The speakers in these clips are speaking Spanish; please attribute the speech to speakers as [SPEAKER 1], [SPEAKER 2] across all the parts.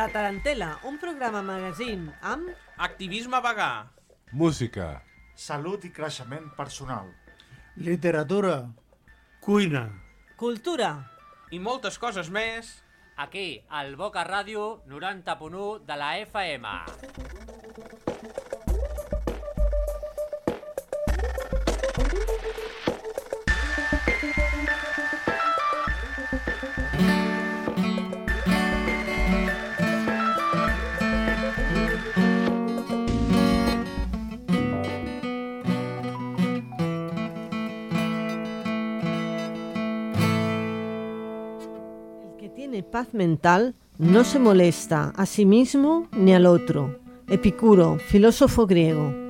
[SPEAKER 1] La Tarantela, un programa magazín amb...
[SPEAKER 2] Activisme vegà.
[SPEAKER 3] Música.
[SPEAKER 4] Salut i creixement personal.
[SPEAKER 5] Literatura. Cuina.
[SPEAKER 1] Cultura.
[SPEAKER 2] I moltes coses més.
[SPEAKER 6] Aquí, al Boca Ràdio 90.1 de la FM.
[SPEAKER 1] Mental no se molesta a sí mismo ni al otro. Epicuro, filósofo griego.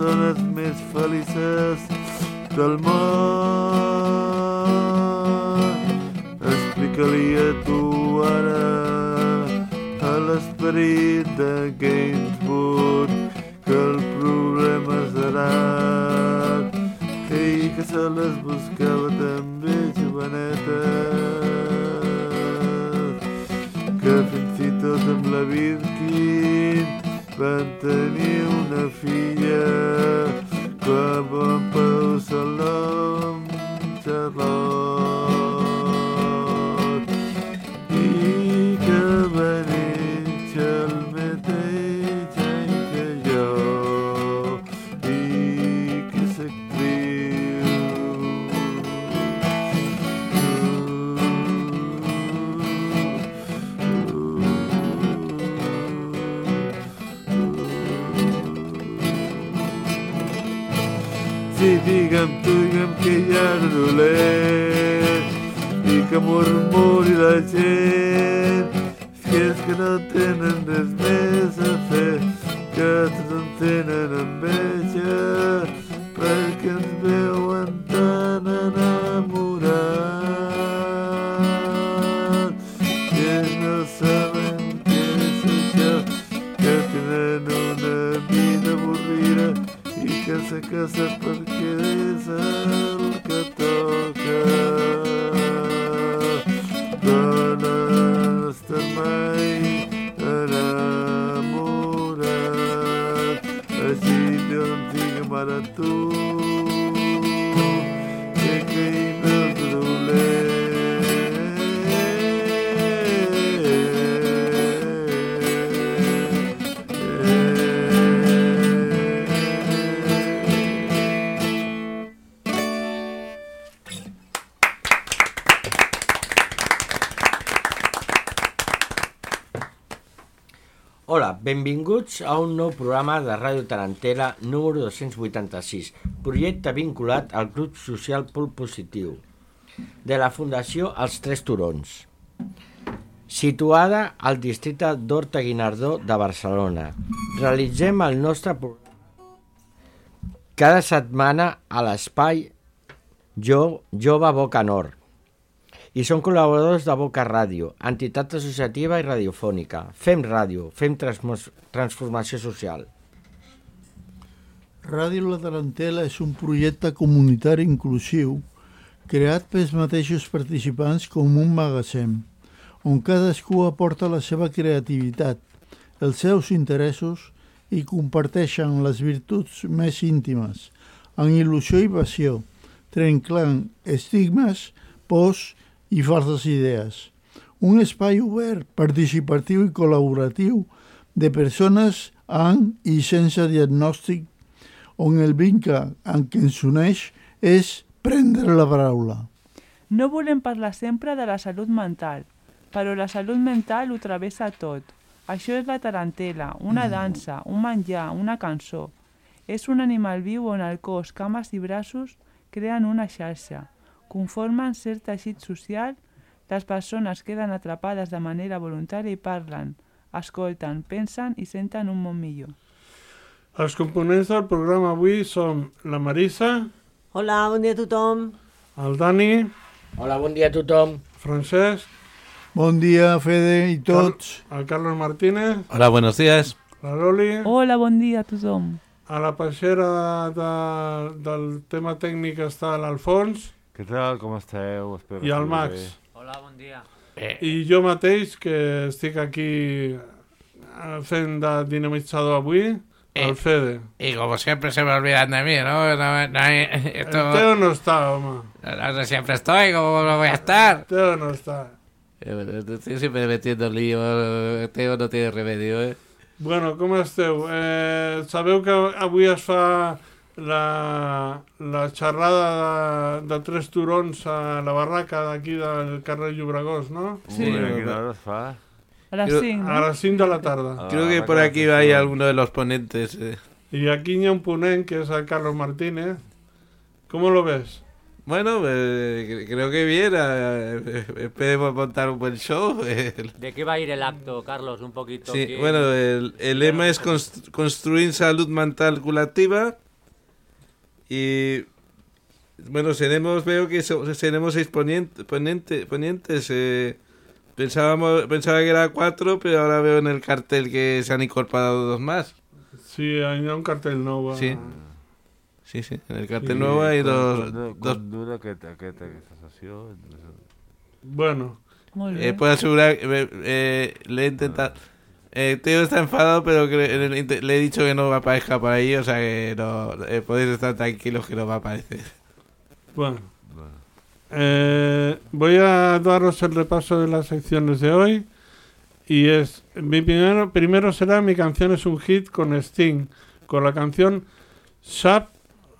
[SPEAKER 7] Persones més felices del món. Explica-li a tu ara a l'esperit de Gainsbourg que el problema serà ell que se les buscava també jovenetes van tenir una filla i que murmuri la gent si és que no
[SPEAKER 8] benvinguts a un nou programa de Ràdio Tarantela número 286, projecte vinculat al Club Social Pol Positiu de la Fundació Els Tres Turons, situada al districte d'Horta Guinardó de Barcelona. Realitzem el nostre cada setmana a l'espai Jo, Jove Boca Nord i són col·laboradors de Boca Ràdio, entitat associativa i radiofònica. Fem ràdio, fem transformació social.
[SPEAKER 5] Ràdio La Tarantela és un projecte comunitari inclusiu creat pels mateixos participants com un magatzem, on cadascú aporta la seva creativitat, els seus interessos i comparteixen les virtuts més íntimes, amb il·lusió i passió, trenclant estigmes, pors i falses idees. Un espai obert, participatiu i col·laboratiu de persones amb i sense diagnòstic on el vincle en què ens uneix és prendre la paraula.
[SPEAKER 9] No volem parlar sempre de la salut mental, però la salut mental ho travessa tot. Això és la tarantela, una dansa, un menjar, una cançó. És un animal viu on el cos, cames i braços creen una xarxa. Conformen cert teixit social, les persones queden atrapades de manera voluntària i parlen, escolten, pensen i senten un món millor.
[SPEAKER 10] Els components del programa avui són la Marisa,
[SPEAKER 1] Hola, bon dia a tothom.
[SPEAKER 10] el Dani,
[SPEAKER 8] Hola, bon dia a tothom.
[SPEAKER 10] Francesc,
[SPEAKER 5] Bon dia, Fede i tots.
[SPEAKER 10] el Carlos Martínez,
[SPEAKER 11] Hola, buenos días.
[SPEAKER 10] la Loli,
[SPEAKER 9] Hola, bon dia a tothom.
[SPEAKER 10] a la peixera de, del tema tècnic està l'Alfons
[SPEAKER 12] Què tal, com esteu? Espero
[SPEAKER 10] i el Max.
[SPEAKER 12] bé.
[SPEAKER 6] Hola, bon dia.
[SPEAKER 10] I jo mateix, que estic aquí eh, fent de dinamitzador avui, el Fede.
[SPEAKER 11] Y como siempre se me olvidan de mí, ¿no? no, no hay-
[SPEAKER 10] El
[SPEAKER 11] esto-
[SPEAKER 10] Teo no està, home.
[SPEAKER 11] no sé, siempre estoy, ¿cómo no voy a estar?
[SPEAKER 10] El Teo no està.
[SPEAKER 11] Eh, bueno, Estoy siempre metiendo lío, Teo no tiene remedio, ¿eh?
[SPEAKER 10] Bueno, com esteu? Eh, sabeu que avui es fa la, la xerrada de, de tres turons a la barraca d'aquí del carrer Llobregós, no?
[SPEAKER 9] Sí.
[SPEAKER 12] Ui, a quina hora es fa?
[SPEAKER 9] A les
[SPEAKER 11] Creo-
[SPEAKER 9] 5,
[SPEAKER 10] A
[SPEAKER 9] no?
[SPEAKER 10] les 5 de la tarda.
[SPEAKER 12] Ah,
[SPEAKER 11] Creo que
[SPEAKER 12] va,
[SPEAKER 11] por aquí
[SPEAKER 12] que
[SPEAKER 11] hay alguno de los ponentes. eh.
[SPEAKER 10] Y aquí hi ha un ponent, que es el Carlos Martínez. ¿Cómo lo ves?
[SPEAKER 11] Bueno, eh, cre- creo que bien. eh, esperemos montar un buen show. eh.
[SPEAKER 6] ¿De qué va a ir el acto, Carlos? Un poquito.
[SPEAKER 11] Sí,
[SPEAKER 6] ¿Quién-
[SPEAKER 11] bueno, el, el lema es const- construir salud mental curativa y bueno, seremos, veo que so- seremos seis ponient- ponente- ponentes. eh, pensábamos, pensaba que era cuatro, pero ahora veo en el cartel que se han incorporado dos más.
[SPEAKER 10] Sí, hi ha un cartell nou. a-
[SPEAKER 11] Sí. Sí, sí, en el cartel
[SPEAKER 10] Sí,
[SPEAKER 11] nuevo hay dos... dos
[SPEAKER 12] dura aquest, aquest, aquesta sessió?
[SPEAKER 10] Bueno,
[SPEAKER 11] eh, puedo asegurar que eh, eh, le he intentado... Eh, Teo está enfadado, pero le he dicho que no va a aparecer por ahí, o sea que no, eh, podéis estar tranquilos que no va a aparecer.
[SPEAKER 10] bueno. Eh, voy a daros el repaso de las secciones de hoy. Y es, mi primero, primero será mi canción es un hit con Sting, con la canción Shape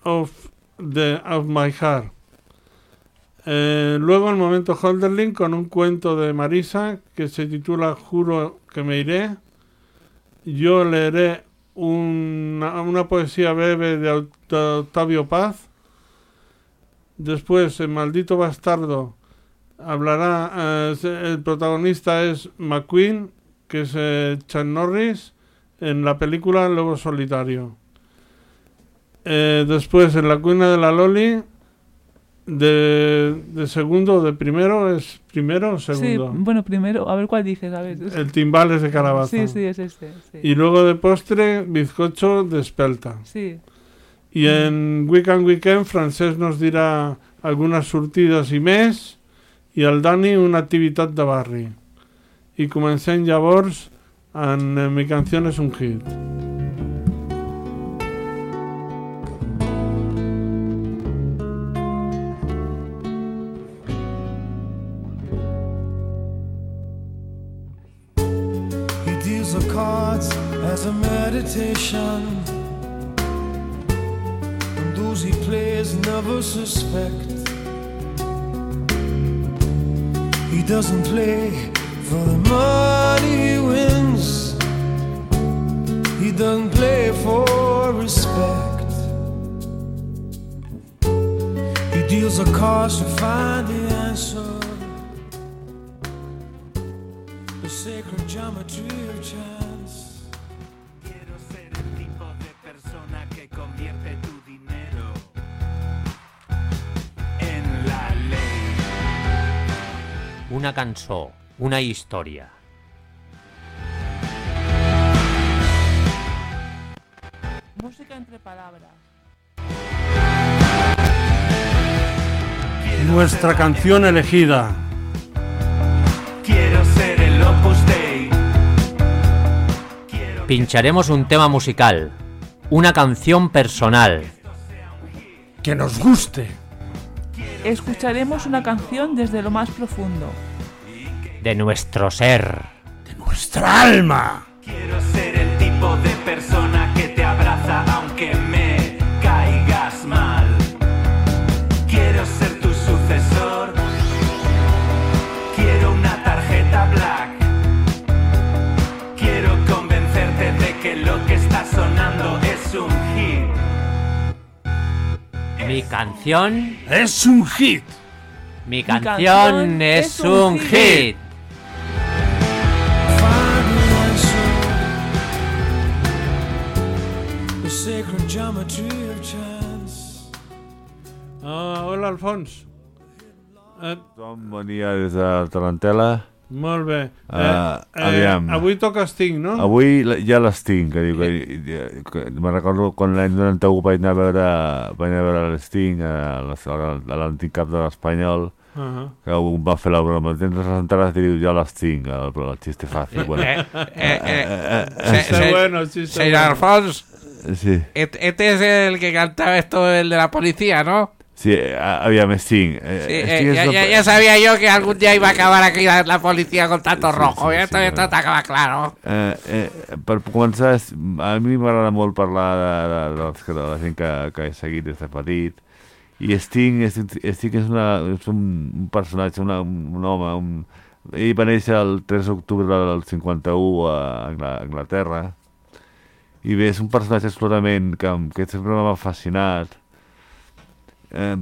[SPEAKER 10] of, the, of My Heart. Eh, luego el momento Holderlin con un cuento de Marisa que se titula Juro que me iré. Yo leeré una, una poesía breve de, Octavio Paz. Después, el maldito bastardo hablará. eh, el protagonista es McQueen, que es eh, Chuck Norris, en la película Lobo Solitario. Eh, después, en la cuina de la Loli, de, de segundo o de primero, ¿es primero o
[SPEAKER 9] Sí,
[SPEAKER 10] segundo?
[SPEAKER 9] bueno, primero, a ver cuál dices, a ver.
[SPEAKER 10] El timbal es de calabaza.
[SPEAKER 9] Sí, sí, es este. Sí.
[SPEAKER 10] Y luego de postre, bizcocho de espelta.
[SPEAKER 9] Sí.
[SPEAKER 10] Y en Weekend Weekend, Francesc nos dirà algunes sortides i més, i el Dani una activitat de barri. I comencem llavors en Mi canción es un hit.
[SPEAKER 13] Deals the cards as a meditation. And those he plays never suspect. He doesn't play for the money he wins. He doesn't play for respect. He deals a cards to find the answer. Sacred geometry of chance.
[SPEAKER 14] Quiero ser el tipo de persona que convierte tu dinero en la ley.
[SPEAKER 6] Una cançó, una història.
[SPEAKER 9] Música entre palabras.
[SPEAKER 10] Nuestra canción elegida.
[SPEAKER 6] Pincharemos un tema musical, una canción personal.
[SPEAKER 10] Que nos guste.
[SPEAKER 9] Escucharemos una canción desde lo más profundo.
[SPEAKER 6] de nuestro ser.
[SPEAKER 10] ¡Nuestra alma!
[SPEAKER 14] Quiero ser el tipo de
[SPEAKER 6] Mi canción
[SPEAKER 15] es un hit.
[SPEAKER 6] Mi canción es un hit.
[SPEAKER 13] The sacred geometry of chance.
[SPEAKER 10] Ah, hola, Alfons. Eh,
[SPEAKER 12] Tom venia des de Tarantela.
[SPEAKER 10] Molt bé.
[SPEAKER 12] Uh, aviam.
[SPEAKER 10] avui toca Sting, no?
[SPEAKER 12] Avui ja les tinc, que diu que, que, me'n recordo quan l'any 91 vaig anar a veure, vaig anar a veure l'Sting a les- a l'antic cap de l'Espanyol,
[SPEAKER 10] Ahà.
[SPEAKER 12] que un va fer la broma, tens les entrades i diu ja les tinc, el, el xiste fàcil. Bueno.
[SPEAKER 11] Eh, eh, eh,
[SPEAKER 12] eh,
[SPEAKER 11] se- se-
[SPEAKER 10] bueno, bueno.
[SPEAKER 11] Alfons,
[SPEAKER 12] Sí,
[SPEAKER 11] este es el que cantaba esto, el de la policía, ¿no?
[SPEAKER 12] Sí, a- aviam, Sting. eh,
[SPEAKER 11] Sí,
[SPEAKER 12] Sting
[SPEAKER 11] eh,
[SPEAKER 12] és
[SPEAKER 11] ya, ya- ya sabía yo que algún día iba a acabar aquí la, la policía con tanto rojo. esto, esto estaba claro.
[SPEAKER 12] Eh, eh, per començar, a mi m'agrada molt parlar de, de, de, de, de la gent que, que he seguit des de petit. I Sting, és, Sting és, una, és un, un personatge, una, un home... Un, ell va néixer el 3 d'octubre del 51 a Angla- Anglaterra. I bé, és un personatge absolutament que, que sempre m'ha fascinat. Eh,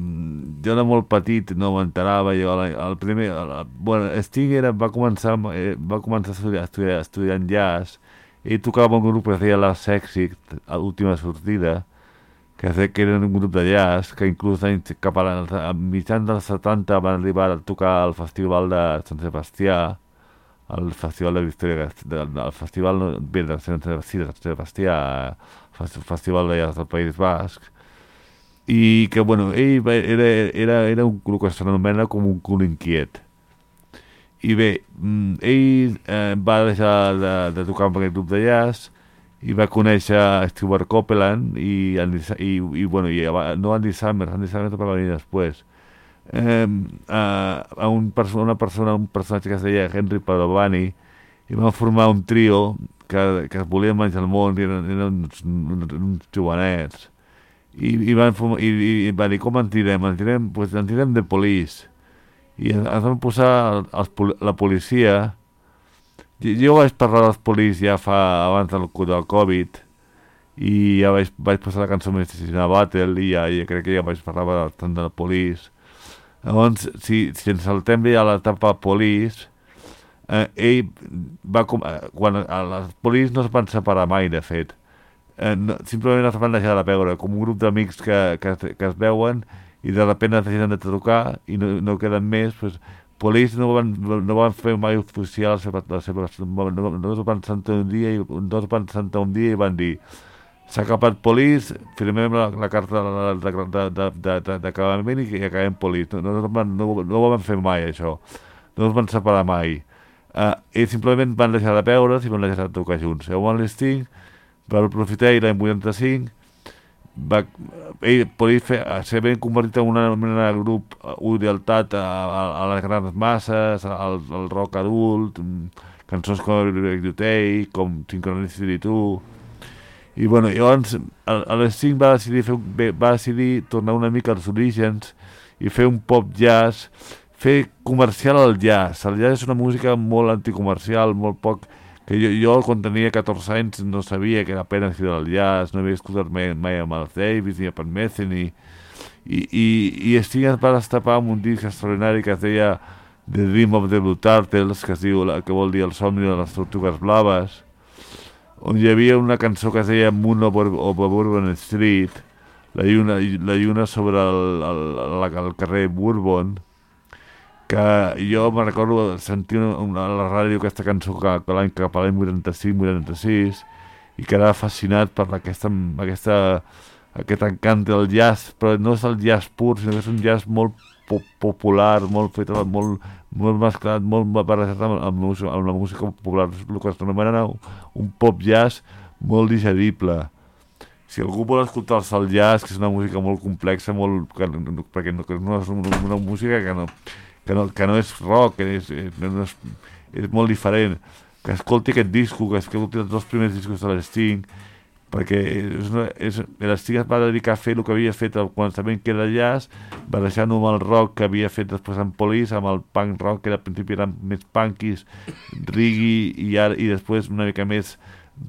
[SPEAKER 12] jo era molt petit, no m'enterava, jo el, el primer... El, el, bueno, Sting era, va començar, eh, va començar a estudiar, estudiar, estudiant jazz, ell tocava un grup que es deia La Sexy, a l'última sortida, que, deia que era un grup de jazz, que inclús cap a, a mitjans dels 70 van arribar a tocar al Festival de Sant Sebastià, el Festival de Victòria, del, del Festival bé, de Sant Sebastià, Sebastià, Fes- Festival de Jazz del País Basc, i que, bueno, ell va, era, era, era un el que s'anomena com un cul inquiet. I bé, mm, ell eh, va deixar de, de tocar amb aquest grup de jazz i va conèixer Stuart Copeland i, Andy, i, i, bueno, i no Andy Summers, Andy Summers va venir després. Eh, a, a un perso una persona, un personatge que es deia Henry Padovani i van formar un trio que, que es volien menjar el món i eren, eren uns, uns jovenets i, i, van, formar, i, i van dir com en tirem? En tirem, pues, en tirem de polis i ens van posar els, la policia. Jo, vaig parlar dels polis ja fa abans del, del Covid i ja vaig, vaig posar la cançó Medicina Battle i ja, ja crec que ja vaig parlar bastant del polis llavors si, si ens saltem ja a l'etapa polis eh, ell va com, eh, quan a les polis no es van separar mai de fet eh, no, simplement es van deixar de veure com un grup d'amics que, que, que es veuen i de repente es deixen de tocar i no, no queden més pues, Police no van, no van fer mai oficial la seva, la seva, no, no es van sentar un dia i no es van sentar un dia i van dir s'ha acabat Police, firmem la, la carta d'acabament i, i acabem Police. No, no, no, no, no ho van fer mai, això. No es van separar mai. Uh, ells simplement van deixar de veure's i van deixar de tocar junts. Llavors l'Sting va aprofitar i l'any 85 va, ell podia fer, ser ben convertit en una mena de grup eh, orientat a, a, a les grans masses, al, al rock adult, mm, cançons com Bibliothei, com Synchronicity 2, i bueno, llavors a, les 5 va decidir, fer, va decidir tornar una mica als orígens i fer un pop jazz, fer comercial al jazz. El jazz és una música molt anticomercial, molt poc que jo, jo quan tenia 14 anys no sabia que era que era el jazz, no havia escoltat mai, mai a Miles Davis ni a Pat Metheny i, i, i Sting es va destapar amb un disc extraordinari que es deia The Dream of the Blue Turtles que, es diu, que vol dir el somni de les tortugues blaves on hi havia una cançó que es deia Moon over, over Bourbon Street la lluna, la lluna sobre el, el, el, el carrer Bourbon que jo me recordo sentir una, a la ràdio aquesta cançó que, que l'any cap a l'any 85-86 i quedava fascinat per aquesta, aquesta, aquest encant del jazz, però no és el jazz pur, sinó que és un jazz molt po popular, molt fet, molt, molt mesclat, molt barrejat amb, amb, amb la música popular, el que s'anomena un pop jazz molt digerible. Si algú vol escoltar el jazz, que és una música molt complexa, molt, perquè no, que no és una, una música que no, que no, que no és rock, que és, és, no és, és molt diferent, que escolti aquest disco, que escolti els dos primers discos de l'Sting, perquè és és, l'Sting es va dedicar a fer el que havia fet al començament, que era jazz, barrejant-ho amb el rock que havia fet després en Police, amb el punk rock, que al principi eren més punkis, reggae, i, ara, i després una mica més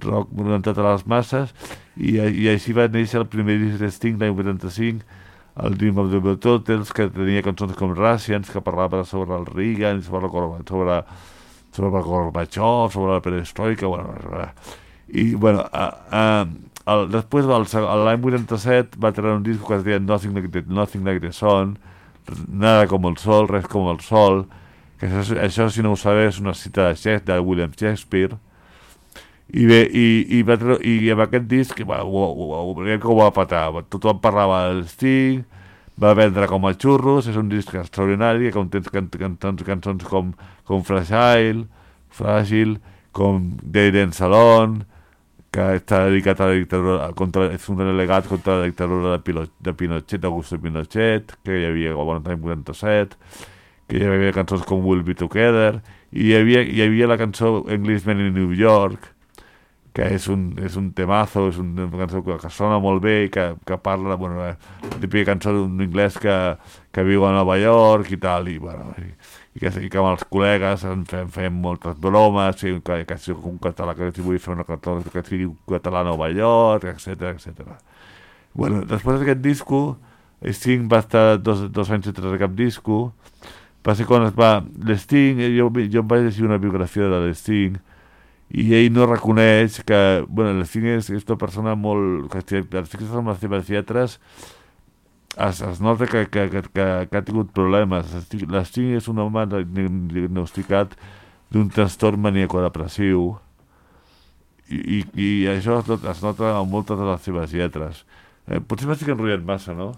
[SPEAKER 12] rock orientat a les masses, i, i així va néixer el primer disc de Sting l'any 85, el Dream of the Beatles, que tenia cançons com Russians, que parlava sobre el Reagan, sobre Gorba- sobre, sobre Gorbachev, sobre la perestroika, bueno, i bueno, a, a, el, després l'any 87 va treure un disc que es deia Nothing Like the, Nothing like the Sun, Nada com el sol, res com el sol, que això, això si no ho sabeu és una cita de, Shakespeare, de William Shakespeare, i bé, i, i, va treure, i amb aquest disc bueno, ho, ho, ho, ho, ho va patar, tothom parlava del Sting, va vendre com a xurros, és un disc extraordinari que conté can, can, can, cançons com, com Fragile, Fràgil, com Dead in Salon, que està dedicat a la dictadura, contra, és un delegat contra la dictadura de, Pilo, de Pinochet, d'Augusto Pinochet, que hi havia bueno, l'any 87, que hi havia cançons com We'll Be Together, i hi havia, hi havia la cançó Englishman in New York, que és un, és un temazo, és un- una cançó que, sona molt bé i que, que parla, bueno, la típica cançó d'un anglès que, que viu a Nova York i tal, i, bueno, i, i, que, i que amb els col·legues en fem, fem moltes bromes, i que, que si un català, que si vull fer una cançó que sigui un català a Nova York, etc etc. Bueno, després d'aquest disco, Sting va estar dos, dos anys sense cap disco, va ser quan es va... L'Sting, jo, jo em vaig llegir una biografia de l'Sting, i ell no reconeix que, bueno, l'Sting és, és una persona molt... que et fixes amb les seves lletres es, es nota que, que, que, que, que ha tingut problemes. L'Sting- és un home di- diagnosticat d'un trastorn maníaco-depressiu i, i, i això es nota, es nota en moltes de les seves lletres. Eh, potser m'estic enrotllant massa, no?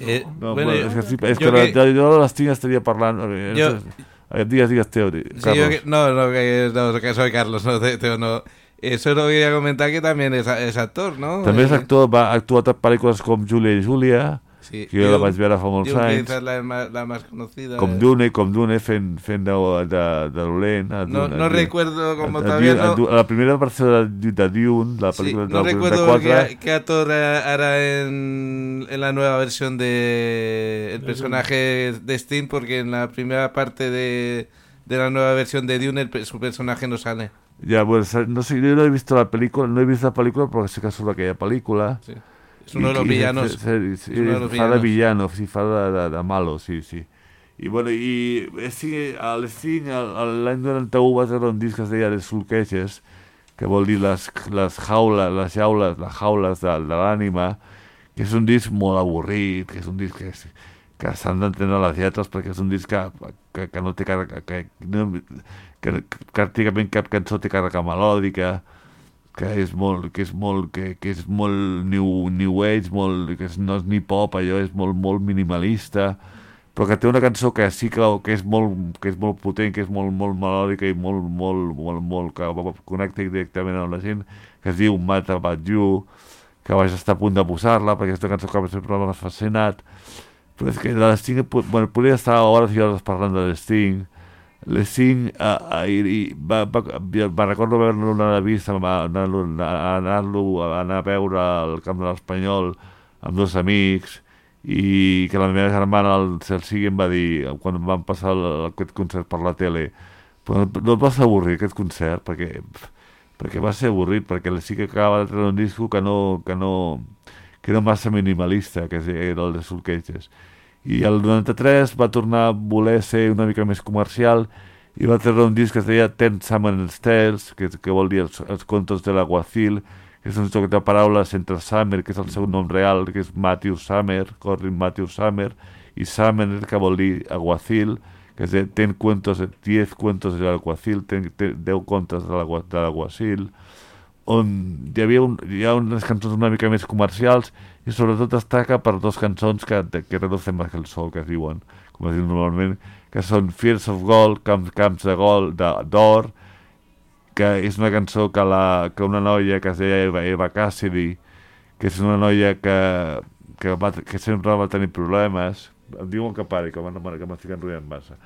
[SPEAKER 11] Eh,
[SPEAKER 12] no,
[SPEAKER 11] bueno,
[SPEAKER 12] és que, sí, és que-
[SPEAKER 11] que...
[SPEAKER 12] jo de l'Sting estaria parlant... eh,
[SPEAKER 11] Jo-
[SPEAKER 12] eh, digues, digues, Teo, di-
[SPEAKER 11] Sí, que- no, no, que, no, que soy Carlos, no, Te- Teo, no. Eso lo quería comentar que también es, es actor, ¿no?
[SPEAKER 12] També és
[SPEAKER 11] Eh,
[SPEAKER 12] actor, va ha actuat a pel·lícules com Júlia i Júlia,
[SPEAKER 11] Sí,
[SPEAKER 12] que jo la vaig veure fa molts
[SPEAKER 11] que
[SPEAKER 12] anys,
[SPEAKER 11] esa es la, más- la más conocida.
[SPEAKER 12] com
[SPEAKER 11] eh.
[SPEAKER 12] Dune, com Dune fent, fent de, de, de dolent. a
[SPEAKER 11] No-
[SPEAKER 12] Dune,
[SPEAKER 11] no
[SPEAKER 12] a
[SPEAKER 11] recuerdo como
[SPEAKER 12] A- a
[SPEAKER 11] todavía
[SPEAKER 12] a
[SPEAKER 11] no-
[SPEAKER 12] Dune- La primera versió de, de Dune, la
[SPEAKER 11] Sí,
[SPEAKER 12] pel·lícula
[SPEAKER 11] no recuerdo
[SPEAKER 12] 44,
[SPEAKER 11] qué, qué actor eh, hará en, en la nueva versión de el
[SPEAKER 12] De
[SPEAKER 11] personaje de Sting, porque en la primera parte de, de la nueva versión de Dune el su personaje no sale.
[SPEAKER 12] Ja, bueno, no sé, jo no he vist la pel·lícula, no he vist la pel·lícula, però sé que surt aquella pel·lícula.
[SPEAKER 11] Sí. És uno de los villanos. los
[SPEAKER 12] fa de villano, sí, fa de, de, de malo, sí, sí. I, bueno, i sí, a l'Sting, el- el- l'any 91 va treure un disc que es deia Les Soul Cages, que vol dir les, les jaules, les jaules, les jaules de, de l'ànima, que és un disc molt avorrit, que és un disc que, és- que s'han d'entendre les lletres perquè és un disc que, que, que no té càrrega, que, no, que, que pràcticament cap cançó té càrrega melòdica, que és molt, que és molt, que, que és molt new, new age, molt, que és, no és ni pop, allò és molt, molt minimalista, però que té una cançó que sí que, que és molt, que és molt potent, que és molt, molt melòdica i molt, molt, molt, molt, que connecta directament amb la gent, que es diu Mad About You, que vaig estar a punt de posar-la, perquè una cançó que sempre m'ha fascinat, però és que de l'Sting, bueno, podria estar hores i hores parlant de l'Sting, l'Sting uh, uh, i, i va, va, va, recordo haver-lo anar a vist, anar-lo anar anar a veure al camp de l'Espanyol amb dos amics i que la meva germana el Cel Sigui em va dir quan van passar el, aquest concert per la tele però no et va ser avorrit aquest concert? Perquè, perquè va ser avorrit perquè sí que acaba de treure un disco que no, que no, que era massa minimalista que era el de Soul Cages i el 93 va tornar a voler ser una mica més comercial i va treure un disc que es deia Ten Summon's Tales, que, que vol dir els, els contes de l'aguacil, que és un joc de paraules entre Summer, que és el seu nom real, que és Matthew Summer, Corin Matthew Summer, i Summer, que vol dir aguacil, que és de ten cuentos, 10 cuentos de l'aguacil, 10 contes de l'aguacil, on hi havia un, hi ha unes cançons una mica més comercials i sobretot destaca per dos cançons que, que reducen més que el sol, que es diuen, com es diu normalment, que són Fears of Gold, Camps, camps de Gold, de- d'or, que és una cançó que, la, que una noia que es deia Eva, Eva Cassidy, que és una noia que, que, va, que sempre va tenir problemes, em diuen que pari, que, que m'estic enrotllant massa.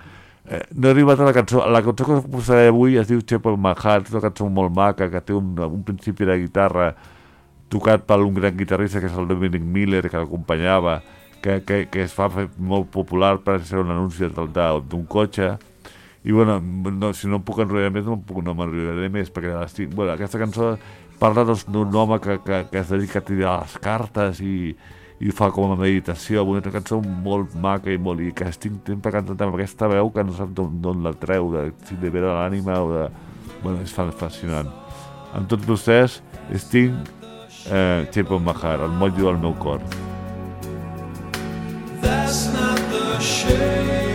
[SPEAKER 12] Eh, no he arribat a la cançó. La cançó que us posaré avui es diu My Heart, és una cançó molt maca, que té un, un principi de guitarra tocat per un gran guitarrista que és el Dominic Miller, que l'acompanyava, que, que, que es fa molt popular per ser un anunci de- d'un cotxe. I bueno, no, si no em puc enrotllar més, no, puc, no més, perquè l'estic... Bueno, aquesta cançó parla d'un home que, que, que es dedica a tirar les cartes i, i fa com a meditació una cançó molt maca i molt i que estic sempre cantant amb aquesta veu que no sap d'on la treu de, si de vera l'ànima o de... Bueno, és fascinant amb tots vostès Sting eh, Temple Mahar, al moll del meu cor.
[SPEAKER 13] That's not the shade.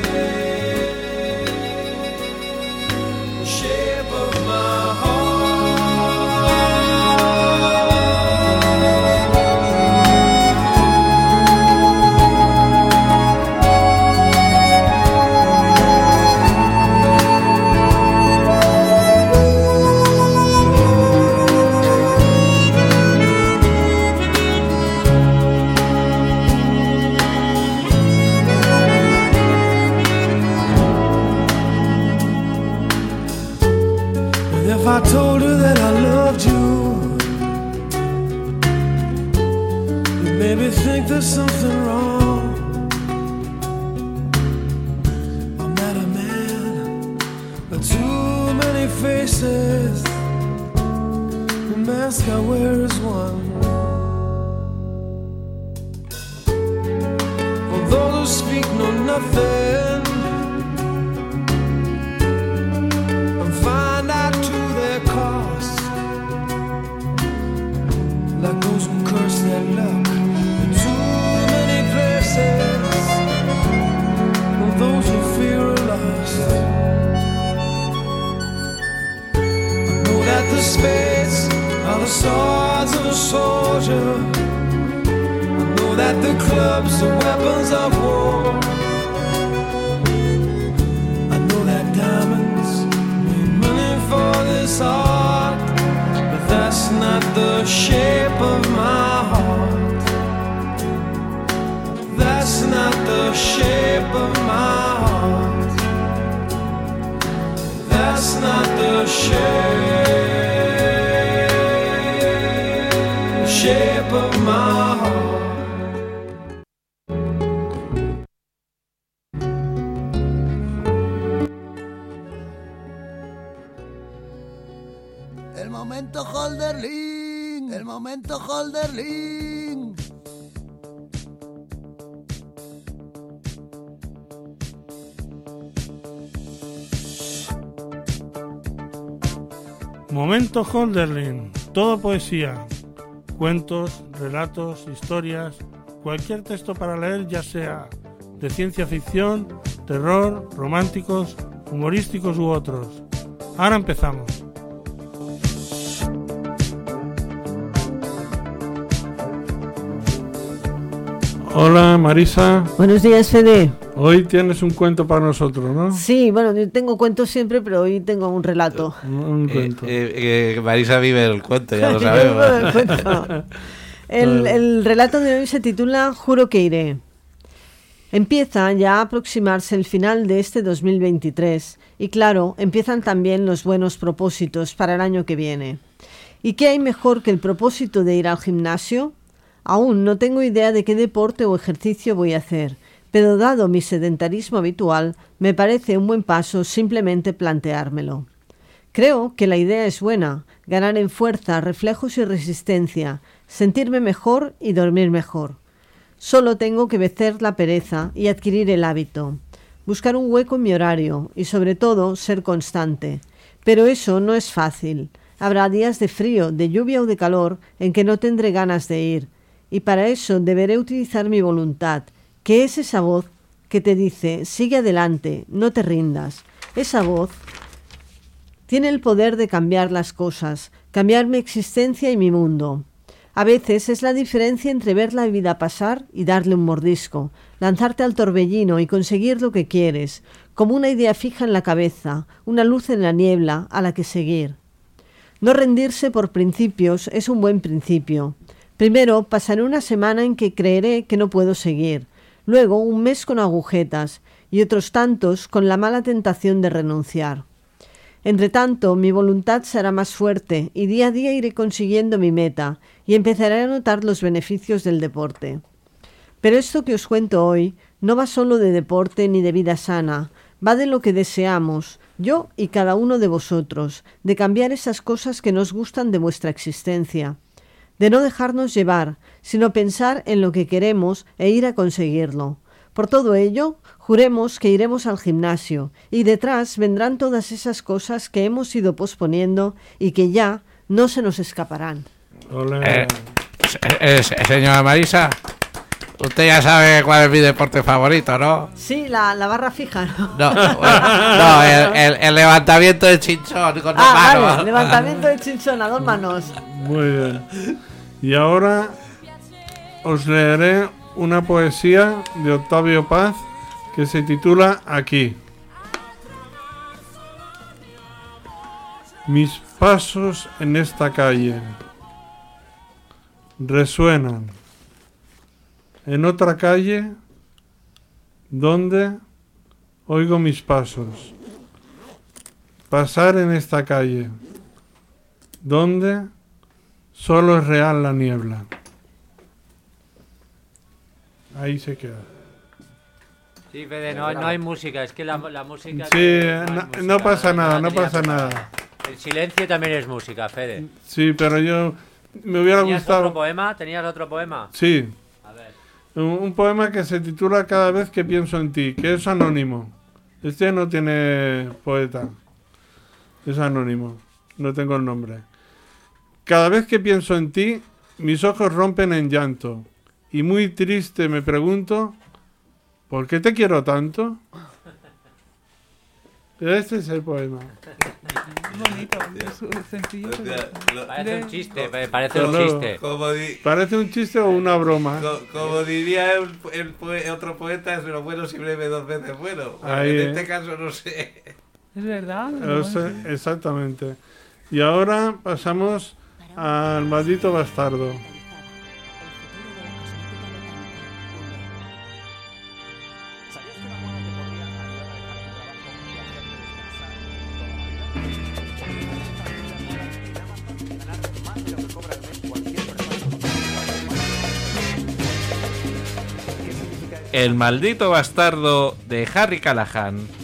[SPEAKER 15] El momento Holderling. El momento Holderling.
[SPEAKER 10] Momento Holderlin, todo poesía, cuentos, relatos, historias, cualquier texto para leer, ya sea de ciencia ficción, terror, románticos, humorísticos u otros. Ahora empezamos. Hola Marisa.
[SPEAKER 1] Buenos días, Fede.
[SPEAKER 10] Hoy tienes un cuento para nosotros, ¿no?
[SPEAKER 1] Sí, bueno, yo tengo cuentos siempre, pero hoy tengo un relato.
[SPEAKER 10] Un
[SPEAKER 11] Eh,
[SPEAKER 10] cuento.
[SPEAKER 11] eh, eh, Marisa vive el cuento, ya lo sabemos.
[SPEAKER 1] el relato de hoy se titula Juro que iré. Empieza ya a aproximarse el final de este 2023 y claro, empiezan también los buenos propósitos para el año que viene. ¿Y qué hay mejor que el propósito de ir al gimnasio? Aún no tengo idea de qué deporte o ejercicio voy a hacer, pero dado mi sedentarismo habitual, me parece un buen paso simplemente planteármelo. Creo que la idea es buena, ganar en fuerza, reflejos y resistencia, sentirme mejor y dormir mejor. Solo tengo que vencer la pereza y adquirir el hábito, buscar un hueco en mi horario y sobre todo ser constante. Pero eso no es fácil. Habrá días de frío, de lluvia o de calor en que no tendré ganas de ir, y para eso deberé utilizar mi voluntad, que es esa voz que te dice, sigue adelante, no te rindas. Esa voz tiene el poder de cambiar las cosas, cambiar mi existencia y mi mundo. A veces es la diferencia entre ver la vida pasar y darle un mordisco, lanzarte al torbellino y conseguir lo que quieres, como una idea fija en la cabeza, una luz en la niebla a la que seguir. No rendirse por principios es un buen principio. Primero pasaré una semana en que creeré que no puedo seguir, luego un mes con agujetas y otros tantos con la mala tentación de renunciar. Entre tanto, mi voluntad será más fuerte y día a día iré consiguiendo mi meta y empezaré a notar los beneficios del deporte. Pero esto que os cuento hoy no va solo de deporte ni de vida sana, va de lo que deseamos, yo y cada uno de vosotros, de cambiar esas cosas que nos gustan de vuestra existencia, de no dejarnos llevar, sino pensar en lo que queremos e ir a conseguirlo. Por todo ello, juremos que iremos al gimnasio y detrás vendrán todas esas cosas que hemos ido posponiendo y que ya no se nos escaparán.
[SPEAKER 11] Eh, eh, eh, señora Marisa, usted ya sabe cuál es mi deporte favorito, ¿no?
[SPEAKER 1] Sí, la, la barra fija, ¿no?
[SPEAKER 11] No, bueno, no, el, el- el levantamiento de chinchón con dos
[SPEAKER 1] Ah,
[SPEAKER 11] manos.
[SPEAKER 1] vale, levantamiento de chinchón a dos manos.
[SPEAKER 10] Muy bien. Y ahora os leeré una poesía de Octavio Paz que se titula Aquí. Mis pasos en esta calle resuenan en otra calle donde oigo mis pasos. Pasar en esta calle donde solo es real la niebla. Ahí se queda.
[SPEAKER 6] Sí, Fede, no, no hay música, es que la, la música...
[SPEAKER 10] Sí, no,
[SPEAKER 6] hay música,
[SPEAKER 10] no pasa nada, no pasa
[SPEAKER 6] preparada.
[SPEAKER 10] nada.
[SPEAKER 6] El silencio también es música, Fede.
[SPEAKER 10] Sí, pero yo me hubiera
[SPEAKER 6] ¿Tenías otro
[SPEAKER 10] gustado.
[SPEAKER 6] poema? ¿Tenías otro poema?
[SPEAKER 10] Sí,
[SPEAKER 6] A ver.
[SPEAKER 10] un, un poema que se titula Cada vez que pienso en ti, que es anónimo. Este no tiene poeta. Es anónimo. No tengo el nombre. Cada vez que pienso en ti, mis ojos rompen en llanto. Y muy triste me pregunto, ¿por qué te quiero tanto? Este es el poema.
[SPEAKER 9] bonito, es sencillo. pero-
[SPEAKER 6] Parece un chiste, pa- parece
[SPEAKER 10] Pero
[SPEAKER 6] un
[SPEAKER 10] no,
[SPEAKER 6] chiste.
[SPEAKER 10] ¿Parece un chiste o una broma?
[SPEAKER 11] co- como diría el, el poe- otro poeta, es lo bueno si breve dos veces bueno.
[SPEAKER 10] Ahí,
[SPEAKER 11] en
[SPEAKER 10] eh.
[SPEAKER 11] este caso no sé.
[SPEAKER 9] Es verdad.
[SPEAKER 10] O sea, exactamente. Y ahora pasamos al maldito bastardo.
[SPEAKER 11] El maldito bastardo de Harry Callahan.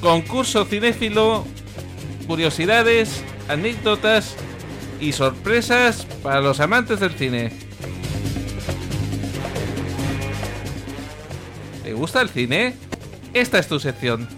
[SPEAKER 11] Concurso cinéfilo, curiosidades, anécdotas y sorpresas para los amantes del cine. ¿Te gusta el cine? Esta es tu sección.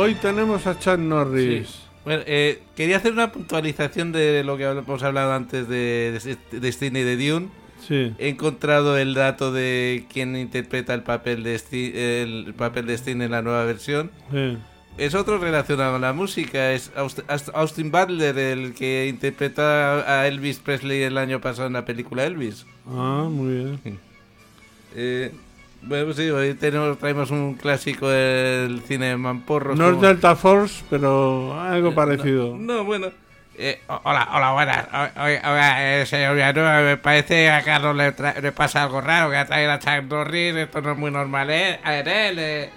[SPEAKER 10] Hoy tenemos a Chad Norris.
[SPEAKER 11] Bueno, eh, quería hacer una puntualización de lo que hemos hablado antes de, de Destiny y de Dune.
[SPEAKER 10] Sí.
[SPEAKER 11] He encontrado el dato de quién interpreta el papel de Sti- el papel de Sting en la nueva versión.
[SPEAKER 10] Sí.
[SPEAKER 11] Es otro relacionado con la música, es Austin Butler, el que interpreta a Elvis Presley el año pasado en la película Elvis.
[SPEAKER 10] Ah, muy bien.
[SPEAKER 11] Eh, bueno, pues sí, hoy tenemos, traemos un clásico del cine de Mamporros.
[SPEAKER 10] No es Delta Force, pero algo parecido.
[SPEAKER 11] No, no, bueno. Eh, hola, hola, buenas. Oiga, eh, señor Villanueva, me parece que a Carlos le, le pasa algo raro, que ha traído a Chuck Norris, esto no es muy normal, ¿eh? A ver, él, eh,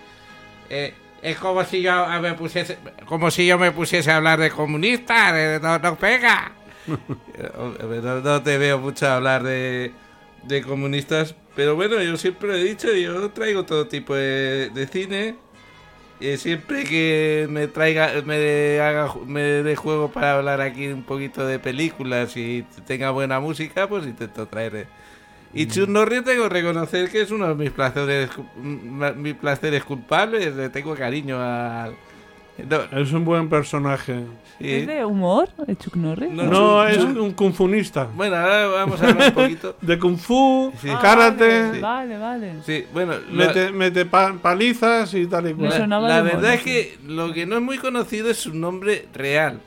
[SPEAKER 11] eh, es como si yo me pusiese, como si yo me pusiese a hablar de comunistas, no, no pega. No, no te veo mucho hablar de, de comunistas, pero bueno, yo siempre he dicho, yo traigo todo tipo de, de cine. Eh, siempre que me traiga, me haga, me dé juego para hablar aquí un poquito de películas y tenga buena música, pues intento traer. eh. Y Chuck Norris tengo que reconocer que es uno de mis placeres, cu- m- mis placeres culpables. Le tengo cariño al. No,
[SPEAKER 10] Es un buen personaje.
[SPEAKER 11] sí.
[SPEAKER 9] ¿Es de humor, el Chuck Norris?
[SPEAKER 11] No,
[SPEAKER 10] es un kung funista.
[SPEAKER 11] Bueno, ahora vamos a hablar un poquito.
[SPEAKER 10] De kung fu,
[SPEAKER 11] Sí.
[SPEAKER 9] Ah,
[SPEAKER 10] karate,
[SPEAKER 9] Vale, vale, vale.
[SPEAKER 11] Sí, bueno, lo-
[SPEAKER 10] mete, mete pa- palizas y tal y cual.
[SPEAKER 11] la, verdad es que lo que no es muy conocido es su nombre real.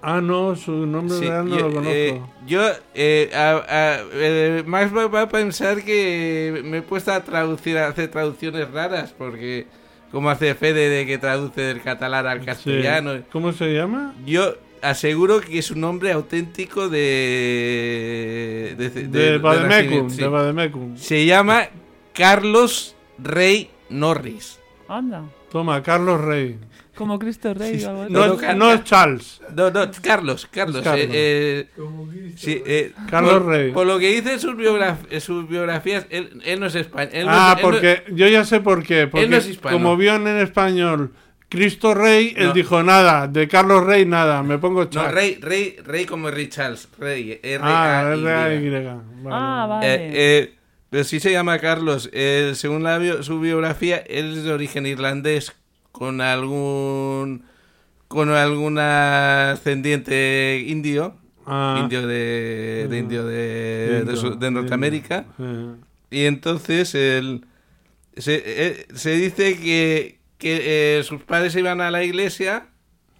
[SPEAKER 10] Ah, no, su nombre
[SPEAKER 11] Sí,
[SPEAKER 10] real no
[SPEAKER 11] yo,
[SPEAKER 10] lo conozco.
[SPEAKER 11] eh, yo, eh, a- a- eh, Max va, va a pensar que me he puesto a traducir, a hacer traducciones raras, porque como hace Fede de que traduce del catalán al
[SPEAKER 10] Sí.
[SPEAKER 11] castellano.
[SPEAKER 10] ¿Cómo se llama?
[SPEAKER 11] Yo, aseguro que es un nombre auténtico de... De,
[SPEAKER 10] De
[SPEAKER 11] sí.
[SPEAKER 10] de Vademecum.
[SPEAKER 11] Se llama Carlos Rey Norris.
[SPEAKER 9] Anda.
[SPEAKER 10] Toma, Carlos Rey.
[SPEAKER 9] Como Cristo Rey así.
[SPEAKER 10] No, es- no Charles.
[SPEAKER 11] No, no, Carlos, Carlos.
[SPEAKER 10] Carlos.
[SPEAKER 11] eh, eh, sí, eh,
[SPEAKER 10] Carlos
[SPEAKER 11] por,
[SPEAKER 10] Rey.
[SPEAKER 11] Por lo que dice en sus, biograf- en sus biografías, él, él no es español.
[SPEAKER 10] ah, porque yo ya sé por qué. Porque
[SPEAKER 11] no es hispano.
[SPEAKER 10] como vio en español Cristo Rey, él
[SPEAKER 11] No.
[SPEAKER 10] dijo nada. De Carlos Rey, nada. Me pongo
[SPEAKER 11] No,
[SPEAKER 10] Charles.
[SPEAKER 11] rey, rey, rey como Rey Charles. Rey, R
[SPEAKER 10] Ah,
[SPEAKER 11] A Y.
[SPEAKER 10] R-A-Y. Vale.
[SPEAKER 9] Ah, vale.
[SPEAKER 11] Pero sí se llama Carlos. Eh, según la bio- su biografía, él es de origen irlandés con algún con algún ascendiente indio,
[SPEAKER 10] Ah.
[SPEAKER 11] indio de, de indio de, de su- de
[SPEAKER 10] Indio,
[SPEAKER 11] Norteamérica.
[SPEAKER 10] indio.
[SPEAKER 11] Y entonces él, se, eh, se dice que, que eh, sus padres iban a la iglesia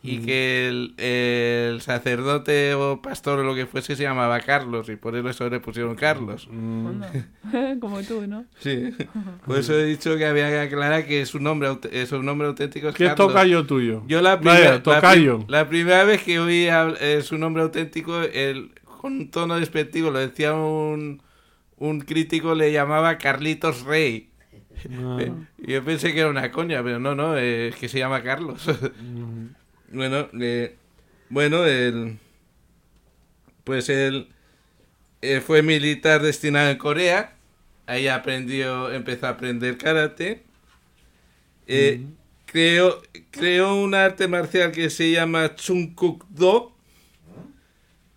[SPEAKER 11] y que el, el sacerdote o pastor o lo que fuese se llamaba Carlos y por eso le pusieron Carlos.
[SPEAKER 9] Anda. Como tú, ¿no?
[SPEAKER 11] Sí, por eso he dicho que había que aclarar que su nombre, eh, su nombre auténtico es
[SPEAKER 10] ¿Qué
[SPEAKER 11] Carlos.
[SPEAKER 10] tocayo tuyo?
[SPEAKER 11] Yo la,
[SPEAKER 10] Vaya,
[SPEAKER 11] primera- la,
[SPEAKER 10] tocayo.
[SPEAKER 11] prim- la primera vez que oí eh, su nombre auténtico, el, con un tono despectivo, lo decía un, un crítico, le llamaba Carlitos Rey.
[SPEAKER 10] Ah.
[SPEAKER 11] Yo pensé que era una coña, pero no, no, es que se llama Carlos. Bueno, eh, bueno, él, pues él eh, fue militar destinado en Corea. Ahí aprendió, empezó a aprender karate. Eh, creó, creó un arte marcial que se llama Chunkuk Do.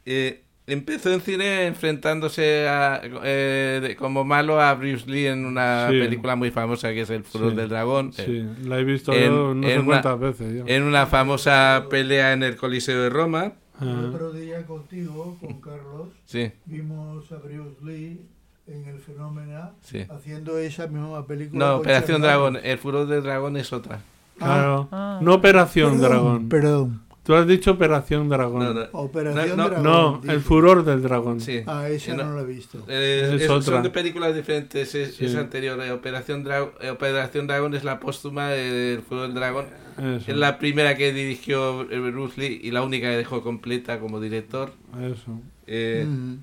[SPEAKER 11] Eh, empezó en cine enfrentándose a, eh, de- como malo a Bruce Lee en una
[SPEAKER 10] Sí.
[SPEAKER 11] película muy famosa que es El Furor
[SPEAKER 10] Sí.
[SPEAKER 11] del Dragón.
[SPEAKER 10] Sí, la he visto
[SPEAKER 11] en-
[SPEAKER 10] yo no sé
[SPEAKER 11] una-
[SPEAKER 10] cuántas veces. yo.
[SPEAKER 11] En una famosa pelea en el Coliseo de Roma.
[SPEAKER 5] El
[SPEAKER 10] Ah.
[SPEAKER 5] otro día contigo, con Carlos,
[SPEAKER 11] Sí.
[SPEAKER 5] vimos a Bruce Lee en El Fenómeno
[SPEAKER 11] Sí.
[SPEAKER 5] haciendo esa misma película.
[SPEAKER 11] No, Operación. Dragón. El Furor del Dragón es otra.
[SPEAKER 10] Claro.
[SPEAKER 9] Ah.
[SPEAKER 10] No Operación
[SPEAKER 5] Perdón,
[SPEAKER 10] Dragón.
[SPEAKER 5] Perdón.
[SPEAKER 10] Tú has dicho Operación Dragón.
[SPEAKER 11] No, no.
[SPEAKER 5] Operación
[SPEAKER 11] No,
[SPEAKER 5] Dragón.
[SPEAKER 10] No,
[SPEAKER 5] dice.
[SPEAKER 10] el furor del dragón.
[SPEAKER 11] Sí.
[SPEAKER 5] Ah, esa no la he visto.
[SPEAKER 11] Eh,
[SPEAKER 10] Es
[SPEAKER 11] es-
[SPEAKER 10] otra.
[SPEAKER 11] Son de películas diferentes. Es,
[SPEAKER 10] Sí.
[SPEAKER 11] es anterior. eh, Operación, Dra- eh, Operación Dragón es la póstuma del Furor del Dragón.
[SPEAKER 10] Eso.
[SPEAKER 11] Es la primera que dirigió Bruce Lee y la única que dejó completa como director.
[SPEAKER 10] Eso.
[SPEAKER 11] Eh,
[SPEAKER 5] Mm.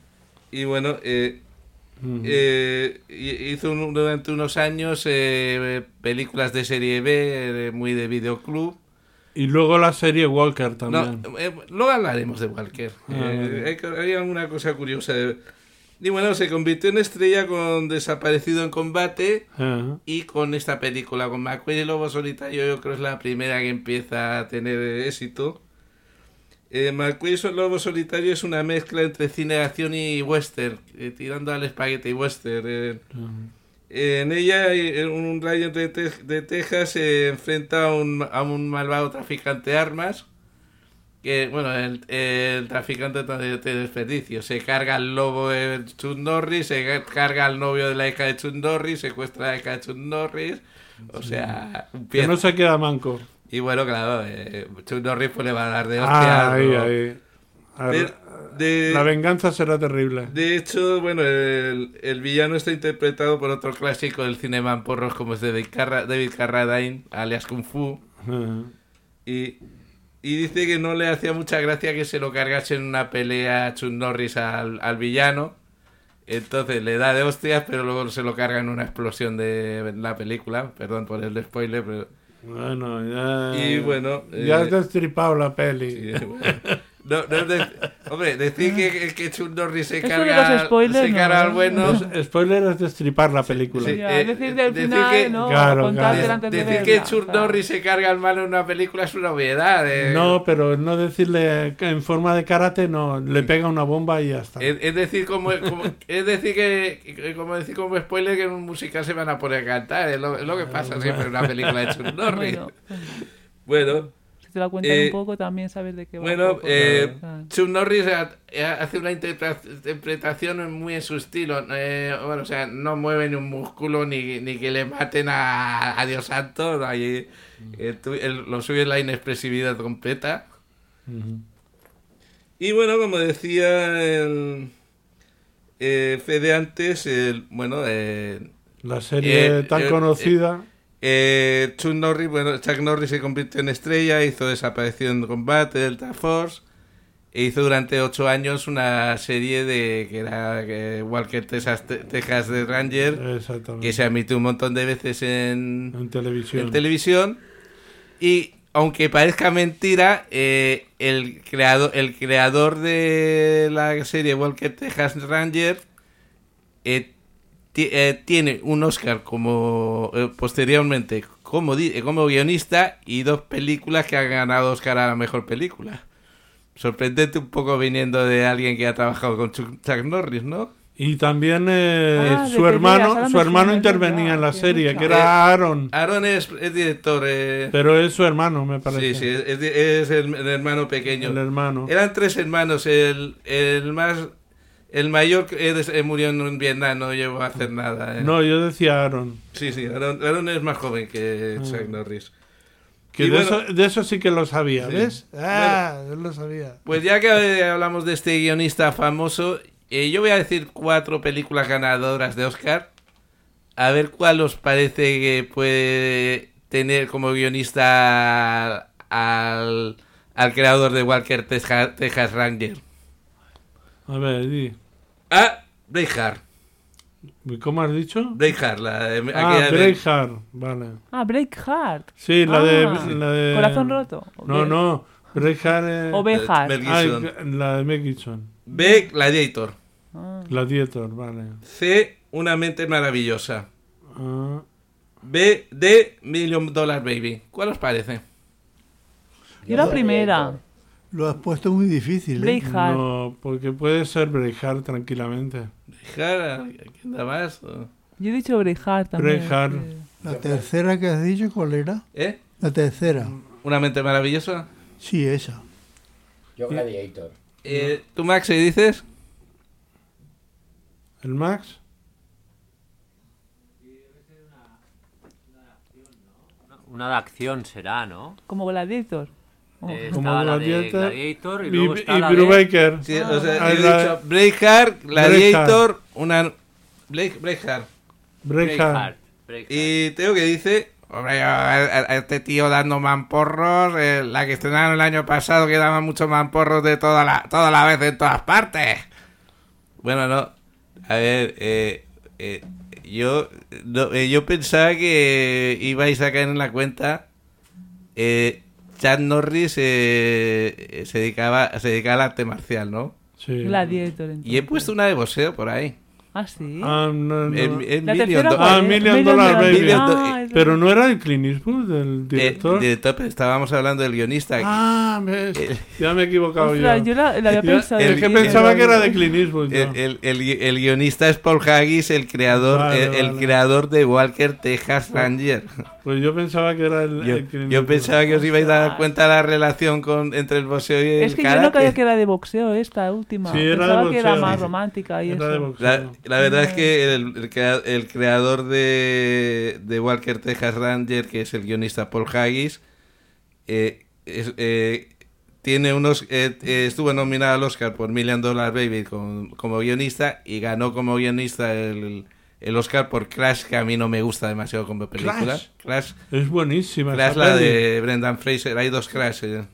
[SPEAKER 11] Y bueno, eh, eh, hizo un- durante unos años eh, películas de serie B, eh, muy de videoclub.
[SPEAKER 10] Y luego la serie Walker
[SPEAKER 11] No,
[SPEAKER 10] también.
[SPEAKER 11] eh, luego hablaremos de Walker.
[SPEAKER 10] Ah,
[SPEAKER 11] Eh, hay, alguna cosa curiosa. Y bueno, se convirtió en estrella con Desaparecido en Combate y con esta película, con McQueen y Lobo Solitario, yo creo es la primera que empieza a tener eh, éxito. Eh, McQueen y Lobo Solitario es una mezcla entre cine de acción y western, eh, tirando al espagueti western. eh. En ella, eh, un rayo de, Te- de Texas se enfrenta a un, a un malvado traficante de armas. Que, bueno, el, el traficante de, de desperdicio. Se carga al lobo de Chuck Norris, se carga al novio de la hija de Chuck Norris, secuestra a la hija de Chuck Norris. O sea,
[SPEAKER 10] Que no se queda manco.
[SPEAKER 11] Y bueno, claro, eh, Chuck Norris pues le va a dar de
[SPEAKER 10] Ah,
[SPEAKER 11] hostia.
[SPEAKER 10] ahí, ahí. A
[SPEAKER 11] De-
[SPEAKER 10] ver,
[SPEAKER 11] de-
[SPEAKER 10] la venganza será terrible.
[SPEAKER 11] de hecho, bueno, el, el villano está interpretado por otro clásico del cine porros como es David, Carra- David Carradine, alias Kung Fu.
[SPEAKER 10] Ajá.
[SPEAKER 11] Y, y dice que no le hacía mucha gracia que se lo cargase en una pelea Chuck Norris al, al villano. Entonces le da de hostias, pero luego se lo carga en una explosión de la película. Perdón por el spoiler, pero...
[SPEAKER 10] Bueno, ya.
[SPEAKER 11] Y bueno,
[SPEAKER 10] Ya
[SPEAKER 11] eh,
[SPEAKER 10] has destripado la peli.
[SPEAKER 11] Sí, bueno. No, no, de- hombre, decir que, que Chuck Norris se
[SPEAKER 9] Eso
[SPEAKER 11] carga,
[SPEAKER 9] spoilers,
[SPEAKER 11] se
[SPEAKER 9] no,
[SPEAKER 11] carga al
[SPEAKER 9] ¿no?
[SPEAKER 11] bueno.
[SPEAKER 10] Es- spoiler es destripar la película.
[SPEAKER 11] Sí,
[SPEAKER 9] Ya,
[SPEAKER 11] eh,
[SPEAKER 9] decir del
[SPEAKER 11] decir
[SPEAKER 9] final,
[SPEAKER 11] que-
[SPEAKER 9] ¿no?
[SPEAKER 10] Claro, claro.
[SPEAKER 9] de
[SPEAKER 11] Decir
[SPEAKER 9] verla,
[SPEAKER 11] que. Norris se carga al malo en una película es una obviedad. eh.
[SPEAKER 10] No, pero no decirle que en forma de karate, no. Le pega una bomba y ya está.
[SPEAKER 11] Es, es decir, como, como- es decir que, como decir como spoiler que en un musical se van a poner a cantar. Es lo, es lo que pasa siempre en una película de Chuck Norris.
[SPEAKER 9] Bueno,
[SPEAKER 11] Bueno,
[SPEAKER 9] si te la cuentan
[SPEAKER 11] Eh,
[SPEAKER 9] un poco, también sabes de qué va.
[SPEAKER 11] Bueno,
[SPEAKER 9] poco,
[SPEAKER 11] eh. Chuck Norris ha- hace una interpre- interpretación muy en su estilo. eh, bueno, o sea, no mueve ni un músculo ni, ni que le maten a, a Dios Santo. ahí, eh, lo suyo es la inexpresividad completa. Y bueno, como decía el eh, Fede antes, el, bueno, eh,
[SPEAKER 10] La serie
[SPEAKER 11] Eh,
[SPEAKER 10] tan
[SPEAKER 11] eh,
[SPEAKER 10] conocida.
[SPEAKER 11] Eh, Chuck Norris, bueno, Chuck Norris se convirtió en estrella, hizo Desaparecido en Combate, Delta Force, e hizo durante ocho años una serie de que era Walker Texas, Texas de Ranger, que se emitió un montón de veces en,
[SPEAKER 10] En televisión.
[SPEAKER 11] en televisión. Y aunque parezca mentira, eh, el, creador, el creador de la serie Walker Texas Ranger eh, eh, tiene un Oscar como eh, posteriormente como, eh, como guionista y dos películas que han ganado Oscar a la mejor película. Sorprendente un poco viniendo de alguien que ha trabajado con Chuck, Chuck Norris, ¿no?
[SPEAKER 10] Y también eh,
[SPEAKER 9] Ah,
[SPEAKER 10] su hermano, su hermano intervenía en la serie, que era Aaron.
[SPEAKER 11] Aaron es, es director. eh,
[SPEAKER 10] Pero es su hermano, me parece.
[SPEAKER 11] Sí, sí, es, es el, el hermano pequeño.
[SPEAKER 10] El hermano.
[SPEAKER 11] Eran tres hermanos. El, el más. El mayor eh, murió en Vietnam, no llegó a hacer nada. eh.
[SPEAKER 10] No, yo decía Aaron.
[SPEAKER 11] Sí, sí, Aaron, Aaron es más joven que
[SPEAKER 10] Ah.
[SPEAKER 11] Chuck Norris.
[SPEAKER 10] Que de,
[SPEAKER 11] bueno,
[SPEAKER 10] eso, de eso sí que lo sabía,
[SPEAKER 11] Sí.
[SPEAKER 10] ¿ves? Ah, yo lo sabía.
[SPEAKER 11] Pues ya que eh, hablamos de este guionista famoso, eh, yo voy a decir cuatro películas ganadoras de Oscar. A ver cuál os parece que puede tener como guionista al, al creador de Walker Texas, Texas Ranger.
[SPEAKER 10] A ver, di.
[SPEAKER 11] Ah, Braveheart.
[SPEAKER 10] ¿Cómo has dicho?
[SPEAKER 11] Braveheart, la de-
[SPEAKER 10] Ah,
[SPEAKER 11] aquella de-
[SPEAKER 10] vale.
[SPEAKER 9] Ah, Break Heart.
[SPEAKER 10] Sí, la,
[SPEAKER 9] Ah,
[SPEAKER 10] de, la de...
[SPEAKER 9] Corazón roto.
[SPEAKER 10] No, no. Braveheart es...
[SPEAKER 9] O
[SPEAKER 10] Ah,
[SPEAKER 11] Gibson.
[SPEAKER 10] la de Mel Gibson.
[SPEAKER 11] B, Gladiator.
[SPEAKER 9] Ah.
[SPEAKER 10] Gladiator, vale.
[SPEAKER 11] C, Una mente maravillosa.
[SPEAKER 10] Ah,
[SPEAKER 11] B, D, Million Dollar Baby. ¿Cuál os parece?
[SPEAKER 9] Yo la primera.
[SPEAKER 5] Lo has puesto muy difícil. ¿eh?
[SPEAKER 10] No, porque puede ser Braveheart tranquilamente.
[SPEAKER 11] Braveheart, ¿quién da más? O-
[SPEAKER 9] Yo he dicho Braveheart también. Sí.
[SPEAKER 5] La tercera que has dicho, ¿cuál era?
[SPEAKER 11] ¿Eh?
[SPEAKER 5] La tercera.
[SPEAKER 11] ¿Una mente maravillosa?
[SPEAKER 5] Sí, esa.
[SPEAKER 8] Yo Gladiator.
[SPEAKER 11] Eh, ¿Tú, Max, qué dices?
[SPEAKER 10] ¿El Max?
[SPEAKER 6] Una de acción será, ¿no?
[SPEAKER 9] Como Gladiator. Oh.
[SPEAKER 6] Eh,
[SPEAKER 10] Como Gladiator.
[SPEAKER 6] Gladiator y
[SPEAKER 10] Y,
[SPEAKER 6] luego está
[SPEAKER 10] y
[SPEAKER 6] la de...
[SPEAKER 10] Brubaker.
[SPEAKER 11] Sí, o sea,
[SPEAKER 10] Ah,
[SPEAKER 11] he
[SPEAKER 10] la-
[SPEAKER 11] dicho Braveheart, Gladiator, una... Braveheart.
[SPEAKER 10] Braveheart.
[SPEAKER 11] Y Teo que dice... Hombre, a- a- este tío dando mamporros, eh, la que estrenaron el año pasado que daba muchos mamporros de toda la, toda la vez en todas partes. Bueno, no. A ver, eh, eh, yo, no, eh, yo pensaba que ibais a caer en la cuenta. Eh, Chad Norris eh, se dedicaba se dedicaba al arte marcial, ¿no?
[SPEAKER 10] Sí.
[SPEAKER 9] Gladiator.
[SPEAKER 11] Y he puesto una de boxeo por ahí.
[SPEAKER 9] Ah, sí.
[SPEAKER 10] Ah, no, no.
[SPEAKER 11] El- el
[SPEAKER 9] La
[SPEAKER 11] Million Do-
[SPEAKER 10] Ah, Dollar Baby.
[SPEAKER 11] Million Do-
[SPEAKER 9] Ah, es
[SPEAKER 10] Pero no era el Clint Eastwood, el
[SPEAKER 11] Eh,
[SPEAKER 10] director.
[SPEAKER 11] director, estábamos hablando del guionista.
[SPEAKER 10] Ah, ves,
[SPEAKER 11] El-
[SPEAKER 10] ya me he equivocado yo.
[SPEAKER 9] yo la, la había pensado.
[SPEAKER 11] el
[SPEAKER 10] es que pensaba que era de Clint Eastwood.
[SPEAKER 11] El, el- el- el guionista es Paul Haggis, el creador,
[SPEAKER 10] Vale,
[SPEAKER 11] el, el
[SPEAKER 10] vale.
[SPEAKER 11] creador de Walker Texas Ranger.
[SPEAKER 10] Pues yo pensaba que era el,
[SPEAKER 11] Yo,
[SPEAKER 10] el Clint
[SPEAKER 11] yo pensaba que os ibais a dar cuenta de la relación con, entre el boxeo y el
[SPEAKER 9] Es que yo no
[SPEAKER 11] karate.
[SPEAKER 9] creía que era de boxeo esta última.
[SPEAKER 10] Sí, era de
[SPEAKER 9] Pensaba que era
[SPEAKER 10] boxeo.
[SPEAKER 9] más romántica y
[SPEAKER 10] Era
[SPEAKER 9] eso.
[SPEAKER 10] de boxeo.
[SPEAKER 11] La, la verdad es que el, el crea- el creador de, de Walker Texas Ranger, que es el guionista Paul Haggis, eh, es- eh, tiene unos eh, eh, estuvo nominado al Oscar por Million Dollar Baby con- como guionista y ganó como guionista el, el Oscar por Crash, que a mí no me gusta demasiado como película.
[SPEAKER 10] Crash.
[SPEAKER 11] Crash,
[SPEAKER 10] Es buenísima.
[SPEAKER 11] Crash la
[SPEAKER 10] peli.
[SPEAKER 11] de Brendan Fraser, hay dos Crash. eh.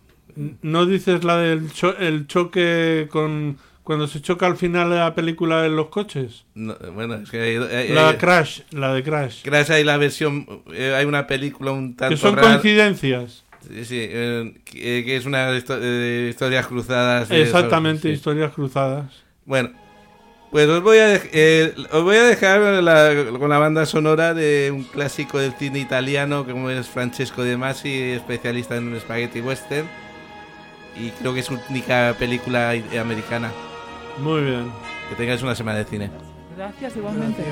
[SPEAKER 10] ¿No dices la del cho- el choque con cuando se choca al final de la película en los coches?
[SPEAKER 11] No, bueno, es que hay, hay-
[SPEAKER 10] La
[SPEAKER 11] hay-
[SPEAKER 10] Crash, la de Crash.
[SPEAKER 11] Crash hay la versión, eh, hay una película un tanto
[SPEAKER 10] Que son
[SPEAKER 11] rara.
[SPEAKER 10] coincidencias.
[SPEAKER 11] Sí, sí, eh, que, eh, que es una histo- eh, historias cruzadas.
[SPEAKER 10] Exactamente,
[SPEAKER 11] sí.
[SPEAKER 10] historias cruzadas.
[SPEAKER 11] Bueno, pues os voy a, eh, os voy a dejar la- con la banda sonora de un clásico del cine italiano como es Francesco De Masi, especialista en spaghetti western. Y creo que es su única película americana.
[SPEAKER 10] Muy bien.
[SPEAKER 11] Que tengáis una semana de cine.
[SPEAKER 9] Gracias, igualmente.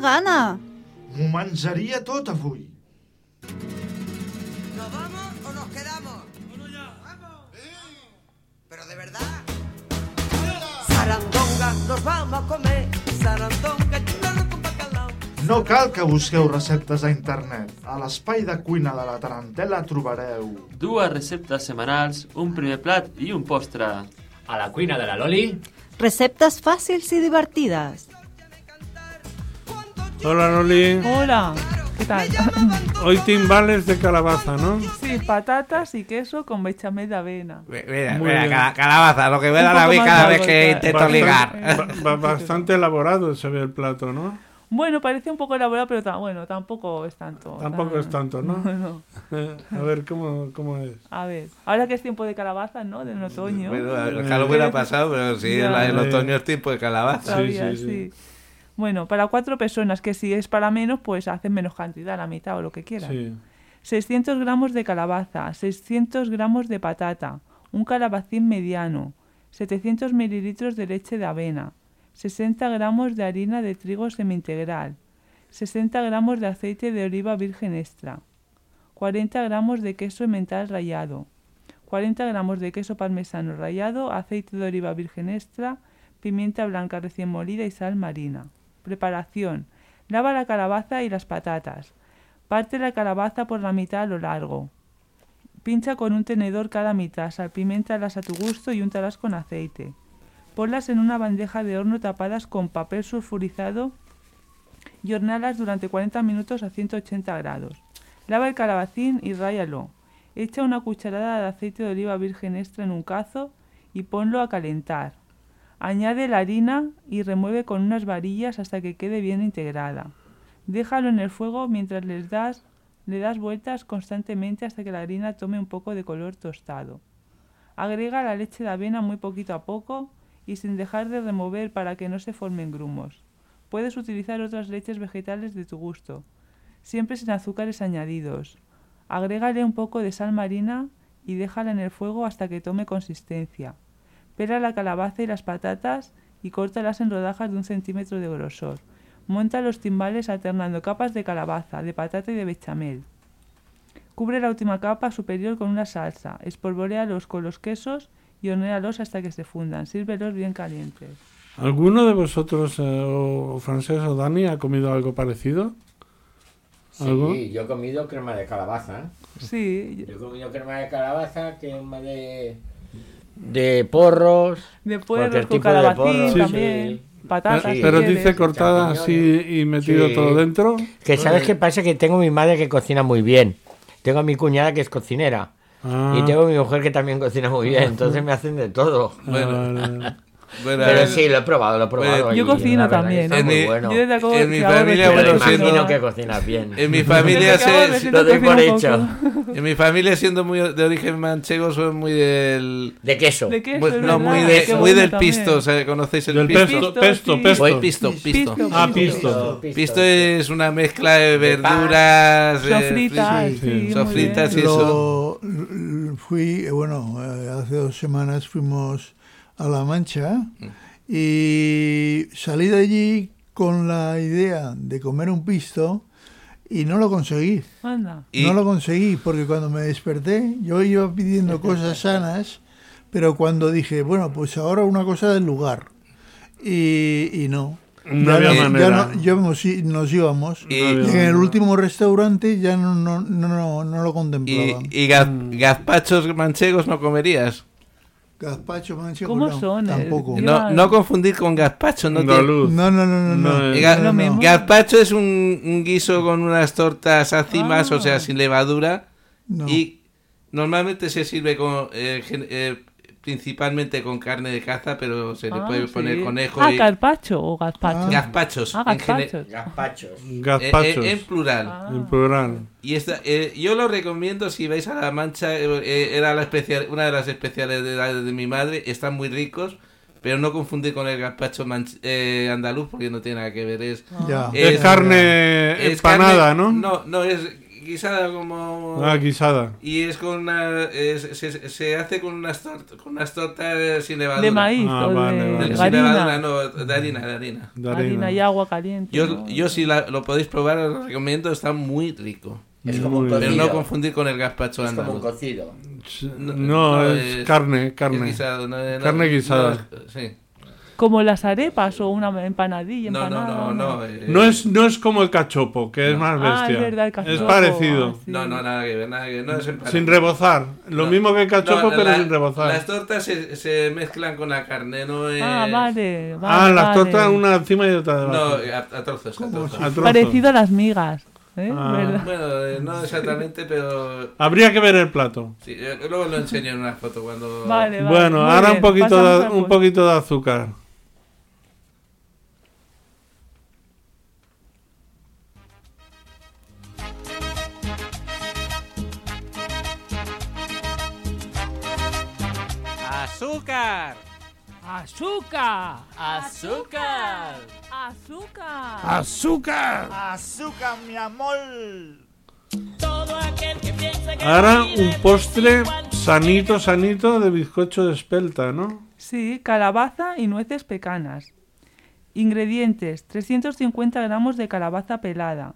[SPEAKER 16] Gana!
[SPEAKER 4] M'ho menjaria tot avui.
[SPEAKER 17] ¿Nos vamos o nos quedamos? Pero de verdad. Sarandonga, nos vamos a comer. Sarandonga, chulalo con bacalao.
[SPEAKER 4] No cal que busqueu receptes a internet. A l'espai de cuina de la Tarantela trobareu...
[SPEAKER 18] Dues receptes setmanals, un primer plat i un postre.
[SPEAKER 6] A la cuina de la Loli,
[SPEAKER 16] Receptes fàcils i divertides.
[SPEAKER 10] Hola, Loli.
[SPEAKER 9] Hola, ¿qué tal?
[SPEAKER 10] Hoy timbales de calabaza, ¿no?
[SPEAKER 9] Sí, patatas y queso con bechamel de avena.
[SPEAKER 8] Mira,
[SPEAKER 10] Muy
[SPEAKER 8] mira,
[SPEAKER 10] bien.
[SPEAKER 8] calabaza, lo que me
[SPEAKER 9] Un
[SPEAKER 8] dan a
[SPEAKER 9] poco
[SPEAKER 8] mí
[SPEAKER 9] más
[SPEAKER 8] cada
[SPEAKER 9] largo
[SPEAKER 8] vez que intento
[SPEAKER 10] Bastante-
[SPEAKER 8] ligar.
[SPEAKER 10] ba- ba- bastante elaborado se ve el plato, ¿no?
[SPEAKER 9] Bueno, parece un poco elaborado, pero ta- bueno, tampoco es tanto.
[SPEAKER 10] Tampoco
[SPEAKER 9] tan-
[SPEAKER 10] es tanto, ¿no?
[SPEAKER 9] No.
[SPEAKER 10] A ver, ¿cómo, cómo es?
[SPEAKER 9] A ver, ahora que es tiempo de calabaza, ¿no? Del otoño.
[SPEAKER 11] Bueno, el Halloween ha pasado, pero sí,
[SPEAKER 9] Ya.
[SPEAKER 11] el, el otoño es tiempo de calabaza.
[SPEAKER 9] Todavía, sí. Bueno, para cuatro personas, que si es para menos, pues hacen menos cantidad, la mitad o lo que quieran.
[SPEAKER 10] Sí.
[SPEAKER 9] 600 gramos de calabaza, 600 gramos de patata, un calabacín mediano, 700 mililitros de leche de avena, 60 gramos de harina de trigo semi-integral, 60 gramos de aceite de oliva virgen extra, 40 gramos de queso emmental rallado, 40 gramos de queso parmesano rallado, aceite de oliva virgen extra, pimienta blanca recién molida y sal marina. Preparación. Lava la calabaza y las patatas. Parte la calabaza por la mitad a lo largo. Pincha con un tenedor cada mitad, salpiméntalas a tu gusto y úntalas con aceite. Ponlas en una bandeja de horno tapadas con papel sulfurizado y hornealas durante 40 minutos a 180 grados. Lava el calabacín y ráyalo. Echa una cucharada de aceite de oliva virgen extra en un cazo y ponlo a calentar. Añade la harina y remueve con unas varillas hasta que quede bien integrada. Déjalo en el fuego mientras les das, le das vueltas constantemente hasta que la harina tome un poco de color tostado. Agrega la leche de avena muy poquito a poco y sin dejar de remover para que no se formen grumos. Puedes utilizar otras leches vegetales de tu gusto, siempre sin azúcares añadidos. Agrégale un poco de sal marina y déjala en el fuego hasta que tome consistencia. Pela la calabaza y las patatas y córtalas en rodajas de un centímetro de grosor. Monta los timbales alternando capas de calabaza, de patata y de bechamel. Cubre la última capa superior con una salsa, espolvorealos con los quesos y hornéalos hasta que se fundan. Sírvelos bien calientes.
[SPEAKER 10] ¿Alguno de vosotros, eh, o Francés o Dani, ha comido algo parecido? ¿Algo?
[SPEAKER 8] Sí, yo he comido crema de calabaza.
[SPEAKER 9] Sí.
[SPEAKER 8] Yo he comido crema de calabaza, crema de, de porros.
[SPEAKER 9] De puerros, con calabacín también, patatas.
[SPEAKER 10] Pero-
[SPEAKER 9] si
[SPEAKER 10] pero
[SPEAKER 9] quieres.
[SPEAKER 10] dice cortada así y metido
[SPEAKER 8] Sí.
[SPEAKER 10] todo dentro.
[SPEAKER 8] Que sabes qué pasa, que tengo mi madre que cocina muy bien. Tengo a mi cuñada que es cocinera.
[SPEAKER 10] Ah.
[SPEAKER 8] Y tengo mi mujer que también cocina muy bien, entonces me hacen de todo.
[SPEAKER 11] Bueno, bueno,
[SPEAKER 8] Pero sí, lo he probado, lo he probado.
[SPEAKER 11] bueno,
[SPEAKER 9] Yo cocino también,
[SPEAKER 11] En mi-
[SPEAKER 8] bueno.
[SPEAKER 9] Yo desde acabo-
[SPEAKER 11] en mi familia, bueno, siendo...
[SPEAKER 8] que cocinas bien.
[SPEAKER 11] En mi familia se,
[SPEAKER 8] Lo doy por hecho.
[SPEAKER 11] en mi familia siendo muy de origen manchego son muy del
[SPEAKER 8] De queso.
[SPEAKER 9] De queso,
[SPEAKER 11] muy-
[SPEAKER 9] es
[SPEAKER 11] no
[SPEAKER 9] verdad,
[SPEAKER 11] muy de muy del
[SPEAKER 9] también.
[SPEAKER 11] pisto, o sea, ¿conocéis el
[SPEAKER 10] Del
[SPEAKER 11] pisto?
[SPEAKER 10] pesto,
[SPEAKER 9] Pisto,
[SPEAKER 10] pesto,
[SPEAKER 11] pisto, pisto.
[SPEAKER 9] Pisto,
[SPEAKER 10] Ah,
[SPEAKER 9] pisto.
[SPEAKER 10] pisto.
[SPEAKER 11] Pisto es una mezcla de verduras,
[SPEAKER 9] Sofritas,
[SPEAKER 11] sofritas y eso.
[SPEAKER 5] Fui, eh, bueno, eh, hace dos semanas fuimos a La Mancha y salí de allí con la idea de comer un pisto y no lo conseguí.
[SPEAKER 9] Anda.
[SPEAKER 11] Y-
[SPEAKER 5] No lo conseguí porque cuando me desperté yo iba pidiendo cosas sanas, pero cuando dije, bueno, pues ahora una cosa del lugar. Y, y no.
[SPEAKER 10] No
[SPEAKER 5] ya,
[SPEAKER 10] había
[SPEAKER 5] ya
[SPEAKER 10] manera.
[SPEAKER 5] no- ya nos, íbamos.
[SPEAKER 11] Y-
[SPEAKER 5] Y en el último restaurante ya no, no, no, no, lo
[SPEAKER 11] Y,
[SPEAKER 5] contemplaba.
[SPEAKER 11] y gaz- gazpachos manchegos no comerías.
[SPEAKER 5] Gazpacho manchego
[SPEAKER 9] ¿Cómo
[SPEAKER 5] no,
[SPEAKER 9] son?
[SPEAKER 5] Tampoco.
[SPEAKER 9] Eh,
[SPEAKER 11] No, confundir con gazpacho. No,
[SPEAKER 10] Andaluz.
[SPEAKER 5] No, no, no, no. no.
[SPEAKER 11] Gazpacho es un, un guiso con unas tortas ácimas,
[SPEAKER 9] Ah.
[SPEAKER 11] o sea, sin levadura.
[SPEAKER 5] No.
[SPEAKER 11] Y normalmente se sirve con eh, eh, principalmente con carne de caza, pero se le
[SPEAKER 9] Ah,
[SPEAKER 11] puede poner
[SPEAKER 9] sí.
[SPEAKER 11] conejo
[SPEAKER 9] Ah,
[SPEAKER 11] y
[SPEAKER 9] carpacho o gazpacho.
[SPEAKER 11] gazpachos.
[SPEAKER 9] Ah,
[SPEAKER 11] en
[SPEAKER 9] gazpachos.
[SPEAKER 8] Gazpachos.
[SPEAKER 11] eh,
[SPEAKER 10] Gazpachos.
[SPEAKER 11] eh, en plural.
[SPEAKER 9] Ah.
[SPEAKER 10] En plural.
[SPEAKER 11] Y esta, eh, yo lo recomiendo si vais a La Mancha, era la especial, una de las especialidades de mi madre, están muy ricos, pero no confundir con el gazpacho manch- eh, andaluz porque no tiene nada que ver, es,
[SPEAKER 5] Ya.
[SPEAKER 10] Es carne empanada, ¿no?
[SPEAKER 11] No, no, es guisada como...
[SPEAKER 10] Ah, guisada.
[SPEAKER 11] Y es con una... es- se, se hace con unas, tort- con unas tortas sin levadura.
[SPEAKER 9] De maíz
[SPEAKER 10] Ah,
[SPEAKER 9] o
[SPEAKER 10] vale,
[SPEAKER 9] de,
[SPEAKER 10] vale.
[SPEAKER 11] De-
[SPEAKER 9] de
[SPEAKER 11] sin
[SPEAKER 9] harina.
[SPEAKER 11] levadura, no, de harina, de harina.
[SPEAKER 10] De
[SPEAKER 9] harina y agua caliente.
[SPEAKER 11] Yo,
[SPEAKER 9] ¿no?
[SPEAKER 11] yo si la- lo podéis probar, os lo recomiendo, está muy rico.
[SPEAKER 8] Es como un
[SPEAKER 11] Pero no confundir con el gazpacho
[SPEAKER 8] Es como un
[SPEAKER 11] andaluz.
[SPEAKER 8] cocido.
[SPEAKER 10] No, es carne, carne.
[SPEAKER 11] es guisado, no, no,
[SPEAKER 10] Carne guisada.
[SPEAKER 11] sí.
[SPEAKER 9] Como las arepas o una empanadilla,
[SPEAKER 11] No, no,
[SPEAKER 9] empanada.
[SPEAKER 11] no, no. eh,
[SPEAKER 10] No es, no es como el cachopo, que es más
[SPEAKER 9] Ah, es
[SPEAKER 10] bestia.
[SPEAKER 9] verdad, el
[SPEAKER 10] es
[SPEAKER 9] cachopo,
[SPEAKER 10] parecido.
[SPEAKER 9] ah, sí.
[SPEAKER 11] No, no, nada que ver, nada que ver. No es.
[SPEAKER 10] Sin rebozar. Lo
[SPEAKER 11] No.
[SPEAKER 10] mismo que el cachopo,
[SPEAKER 11] No,
[SPEAKER 10] pero
[SPEAKER 11] la-
[SPEAKER 10] sin rebozar.
[SPEAKER 11] Las tortas se, se mezclan con la carne, no es...
[SPEAKER 9] Ah, vale, vale.
[SPEAKER 10] ah, las
[SPEAKER 9] vale.
[SPEAKER 10] tortas una encima y otra
[SPEAKER 11] No,
[SPEAKER 10] debajo.
[SPEAKER 11] a, a trozos, a trozos.
[SPEAKER 10] A trozos.
[SPEAKER 9] Parecido a las migas. ¿eh?
[SPEAKER 10] Ah.
[SPEAKER 11] Bueno, eh, no exactamente, pero...
[SPEAKER 10] Habría que ver el plato.
[SPEAKER 11] Sí, eh, luego lo enseño en una foto cuando...
[SPEAKER 9] Vale, vale.
[SPEAKER 10] Bueno,
[SPEAKER 9] muy
[SPEAKER 10] ahora
[SPEAKER 9] bien,
[SPEAKER 10] un poquito, de, un poquito de azúcar.
[SPEAKER 2] ¡Azúcar!
[SPEAKER 19] ¡Azúcar!
[SPEAKER 18] ¡Azúcar!
[SPEAKER 9] ¡Azúcar!
[SPEAKER 19] ¡Azúcar!
[SPEAKER 15] Azúcar, mi amor.
[SPEAKER 10] Ahora un postre sanito, sanito de bizcocho de espelta, ¿no?
[SPEAKER 9] Sí, calabaza y nueces pecanas. Ingredientes: 350 gramos de calabaza pelada,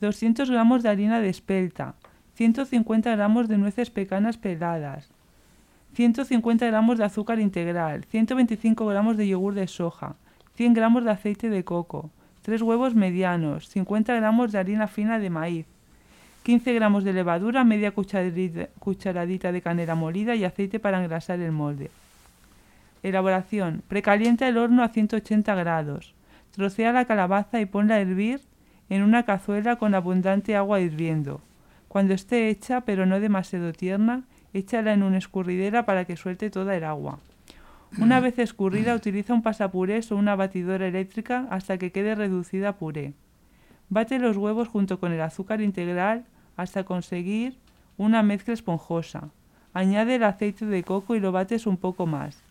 [SPEAKER 9] 200 gramos de harina de espelta, 150 gramos de nueces pecanas peladas, 150 gramos de azúcar integral, 125 gramos de yogur de soja, 100 gramos de aceite de coco, 3 huevos medianos, 50 gramos de harina fina de maíz, 15 gramos de levadura, media cucharadita, cucharadita de canela molida y aceite para engrasar el molde. Elaboración. Precalienta el horno a 180 grados. Trocea la calabaza y ponla a hervir en una cazuela con abundante agua hirviendo. Cuando esté hecha, pero no demasiado tierna, échala en una escurridera para que suelte toda el agua. Una vez escurrida, utiliza un pasapurés o una batidora eléctrica hasta que quede reducida a puré. Bate los huevos junto con el azúcar integral hasta conseguir una mezcla esponjosa. Añade el aceite de coco y lo bates un poco más.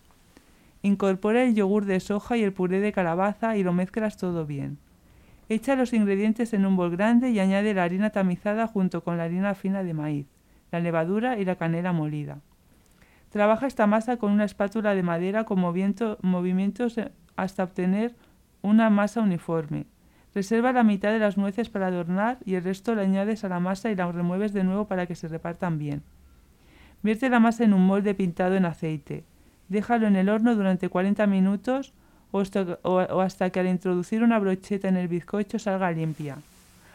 [SPEAKER 9] Incorpora el yogur de soja y el puré de calabaza y lo mezclas todo bien. Echa los ingredientes en un bol grande y añade la harina tamizada junto con la harina fina de maíz, la levadura y la canela molida. Trabaja esta masa con una espátula de madera con moviento- movimientos hasta obtener una masa uniforme. Reserva la mitad de las nueces para adornar y el resto la añades a la masa y la remueves de nuevo para que se repartan bien. Vierte la masa en un molde pintado en aceite. Déjalo en el horno durante 40 minutos o hasta, que al introducir una brocheta en el bizcocho salga limpia.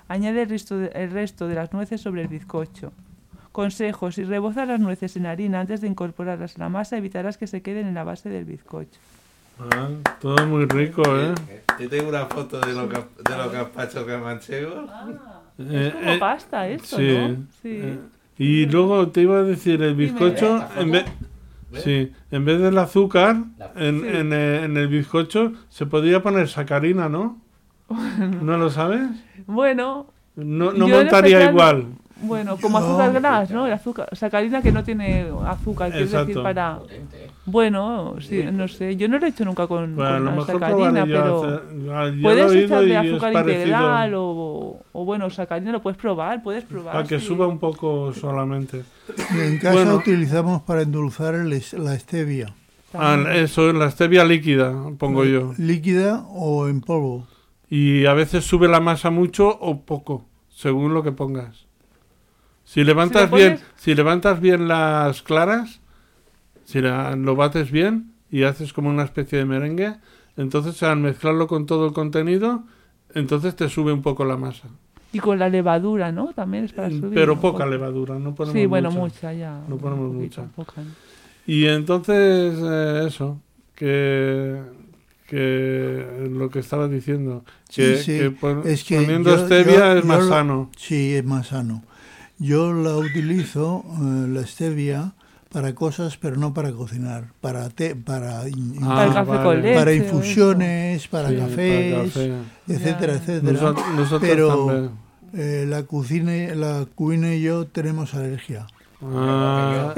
[SPEAKER 9] Añade el resto de las nueces sobre el bizcocho. Consejo, si rebozas las nueces en harina antes de incorporarlas a la masa, evitarás que se queden en la base del bizcocho.
[SPEAKER 10] Ah, todo muy rico, ¿eh?
[SPEAKER 11] Te tengo una foto de los, de los gazpachos manchegos.
[SPEAKER 10] Eh,
[SPEAKER 9] como pasta esto,
[SPEAKER 10] sí,
[SPEAKER 9] ¿no? Sí.
[SPEAKER 10] eh, y luego te iba a decir, el bizcocho, en vez,
[SPEAKER 8] ¿Ves?
[SPEAKER 10] sí, en vez del azúcar,
[SPEAKER 8] La-
[SPEAKER 10] en,
[SPEAKER 9] Sí.
[SPEAKER 10] en, eh, en el bizcocho se podría poner sacarina, ¿no? ¿No lo sabes?
[SPEAKER 9] Bueno,
[SPEAKER 10] No, no
[SPEAKER 9] Yo
[SPEAKER 10] montaría
[SPEAKER 9] especial-
[SPEAKER 10] igual.
[SPEAKER 9] Bueno, como
[SPEAKER 5] No.
[SPEAKER 9] azúcar glass, ¿no? El azúcar, sacarina que no tiene azúcar, quiero decir, para... Bueno, sí, no sé, yo no lo he hecho nunca con,
[SPEAKER 10] Bueno,
[SPEAKER 9] la sacarina, pero
[SPEAKER 10] hacer- ah,
[SPEAKER 9] puedes echarle azúcar integral o, o bueno, sacarina lo puedes probar, puedes probar.
[SPEAKER 10] Para que
[SPEAKER 9] sí.
[SPEAKER 10] suba un poco solamente.
[SPEAKER 5] En casa
[SPEAKER 10] Bueno.
[SPEAKER 5] utilizamos para endulzar el la stevia,
[SPEAKER 10] Ah, eso, la stevia líquida, pongo yo.
[SPEAKER 5] líquida o en polvo.
[SPEAKER 10] Y a veces sube la masa mucho o poco, según lo que pongas. Si levantas bien, si levantas bien las claras, si la- lo bates bien y haces como una especie de merengue, entonces al mezclarlo con todo el contenido, entonces te sube un poco la masa.
[SPEAKER 9] Y con la levadura, ¿no? También es para subir.
[SPEAKER 10] Mm, Pero poca levadura, no ponemos
[SPEAKER 9] Sí, bueno,
[SPEAKER 10] mucha.
[SPEAKER 9] mucha ya.
[SPEAKER 10] No ponemos
[SPEAKER 9] poquito,
[SPEAKER 10] mucha.
[SPEAKER 9] poca, ¿no?
[SPEAKER 10] Y entonces, eh, eso, que, que lo que estaba diciendo, que,
[SPEAKER 5] Sí, sí,
[SPEAKER 10] que pon-
[SPEAKER 5] es que
[SPEAKER 10] poniendo
[SPEAKER 5] yo-
[SPEAKER 10] stevia
[SPEAKER 5] yo-
[SPEAKER 10] es más
[SPEAKER 5] yo
[SPEAKER 10] sano.
[SPEAKER 5] Sí, es más sano. Yo la utilizo, eh, la stevia, para cosas, pero no para cocinar, para té, para, in-
[SPEAKER 9] Para café con leche
[SPEAKER 5] para infusiones, para
[SPEAKER 10] Sí, para
[SPEAKER 5] cafés,
[SPEAKER 10] café.
[SPEAKER 5] etcétera,
[SPEAKER 9] Ya.
[SPEAKER 5] etcétera.
[SPEAKER 10] Nosot- nosotros
[SPEAKER 5] pero eh, la cocina, la cuina y yo tenemos alergia.
[SPEAKER 10] Ah,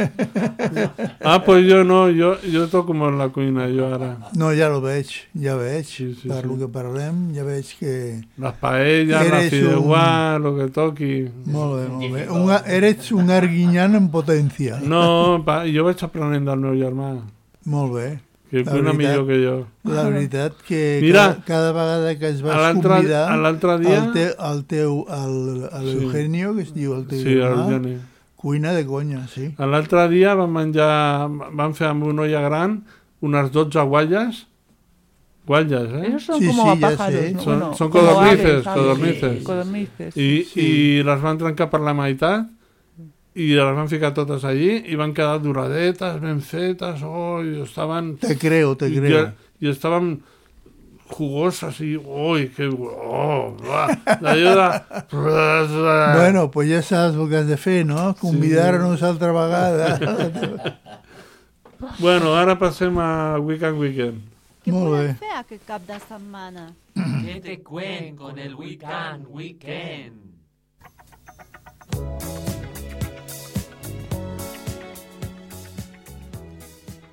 [SPEAKER 10] ah pues jo no, jo, jo toco molt la cuina, jo ara.
[SPEAKER 5] No, ja lo veig, ja veig.
[SPEAKER 10] Sí, sí,
[SPEAKER 5] per
[SPEAKER 10] sí.
[SPEAKER 5] lo que parlem, ja veig que...
[SPEAKER 10] Les paelles, la fideuà, lo que toqui.
[SPEAKER 5] Molt bé, molt bé. Un, eres un arguinyan en potència.
[SPEAKER 10] No, pa, jo vaig aprenent del meu germà,
[SPEAKER 5] Molt bé.
[SPEAKER 10] que
[SPEAKER 5] La
[SPEAKER 10] cuina
[SPEAKER 5] veritat-
[SPEAKER 10] millor que jo.
[SPEAKER 5] La veritat que
[SPEAKER 10] Mira,
[SPEAKER 5] cada, cada vegada que es vas convidar
[SPEAKER 10] l'altre dia-
[SPEAKER 5] el, te, el teu, el, el
[SPEAKER 10] Sí.
[SPEAKER 5] Eugenio, que es diu el teu
[SPEAKER 10] Sí,
[SPEAKER 5] germà,
[SPEAKER 10] Eugeni.
[SPEAKER 5] Cuina de conya, sí.
[SPEAKER 10] L'altre dia vam menjar, vam fer amb una olla gran unes 12 gualles. Gualles, eh?
[SPEAKER 9] Esos son como pájaros, ¿no?
[SPEAKER 10] Son,
[SPEAKER 9] Bueno,
[SPEAKER 10] son codornices,
[SPEAKER 9] aves,
[SPEAKER 10] codornices.
[SPEAKER 9] Sí. Codornices.
[SPEAKER 10] I,
[SPEAKER 9] Sí.
[SPEAKER 10] I les van trencar per la meitat i les van ficar totes allí i van quedar duradetes, ben fetes, oh, i estaven...
[SPEAKER 5] Te creo, te
[SPEAKER 10] i,
[SPEAKER 5] creo.
[SPEAKER 10] I, estaven jugosas i, ui, que... Oh, d'allò de...
[SPEAKER 5] Bueno, pues el que has de fer, no? Convidar-nos altra vegada.
[SPEAKER 10] Bueno, ara passem a Weekend Weekend.
[SPEAKER 5] Molt bé.
[SPEAKER 16] Fer aquest cap de setmana.
[SPEAKER 6] ¿Qué te cuen con el weekend, weekend?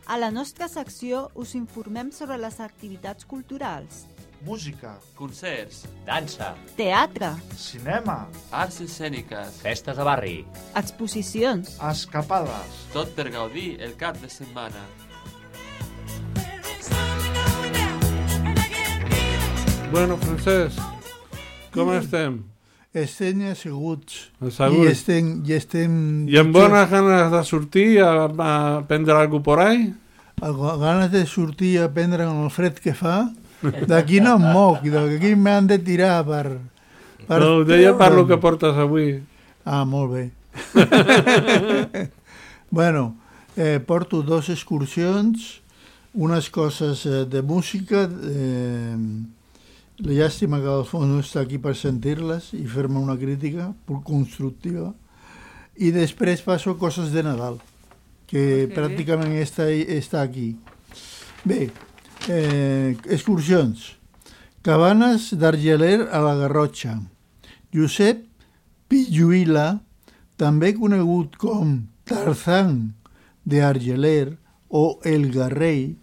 [SPEAKER 16] A la nostra secció us informem sobre les activitats culturals.
[SPEAKER 4] Música,
[SPEAKER 18] Concerts,
[SPEAKER 6] Dansa,
[SPEAKER 16] Teatre,
[SPEAKER 4] cinema,
[SPEAKER 18] arts escèniques,
[SPEAKER 6] festes de barri,
[SPEAKER 16] exposicions,
[SPEAKER 4] escapades,
[SPEAKER 18] tot per gaudir el cap de setmana.
[SPEAKER 10] Bueno, Francesc, com estem?
[SPEAKER 5] Estem asseguts.
[SPEAKER 10] Asseguts.
[SPEAKER 5] I estem... I, estem
[SPEAKER 10] I amb bones ganes de sortir a, a prendre alguna por ahí?
[SPEAKER 5] ganes de sortir a prendre en el fred que fa, d'aquí no em moc, d'aquí m'han de tirar per... per
[SPEAKER 10] No, ho deia per lo que portes avui.
[SPEAKER 5] Ah, molt bé. bueno, eh, porto dos excursions, unes coses eh, de música, eh, la llàstima que Alfons no està aquí per sentir-les i fer-me una crítica constructiva, i després passo coses de Nadal, que
[SPEAKER 9] bé.
[SPEAKER 5] pràcticament està, està aquí. Bé, eh, excursions. Cabanes d'Argeler a la Garrotxa. Josep Pilluila, també conegut com Tarzan de Argeler o El Garrei,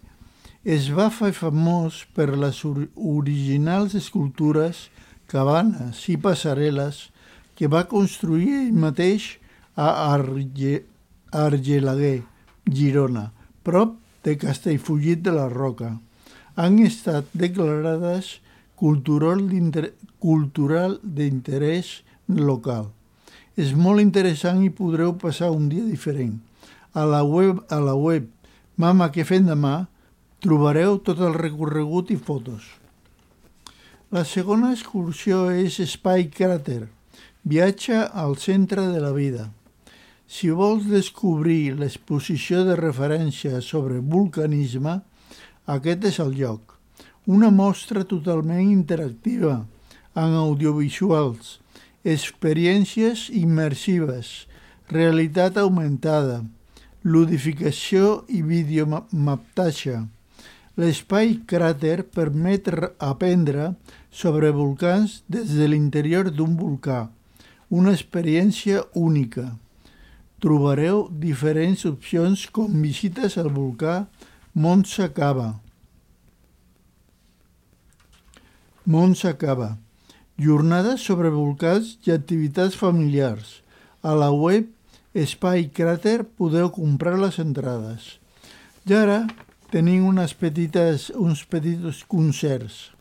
[SPEAKER 5] es va fer famós per les or originals escultures, cabanes i passarel·les que va construir ell mateix a Arge Argelaguer, Girona, prop de Castellfollit de la Roca. Han estat declarades cultural d'interès local. És molt interessant i podreu passar un dia diferent. A la web, a la web Mama que fem demà trobareu tot el recorregut i fotos. La segona excursió és Espai Cràter, viatge al centre de la vida. Si vols descobrir l'exposició de referència sobre vulcanisme, aquest és el lloc. Una mostra totalment interactiva, amb audiovisuals, experiències immersives, realitat augmentada, ludificació i videomaptatge. L'espai cràter permet aprendre sobre volcans des de l'interior d'un volcà, una experiència única. Trobareu diferents opcions com visites al volcà Mont Sacaba, Mont Sacaba, jornades sobre volcans i activitats familiars. A la web Espai Cràter podeu comprar les entrades. I ara tenim unes petites, uns petits concerts.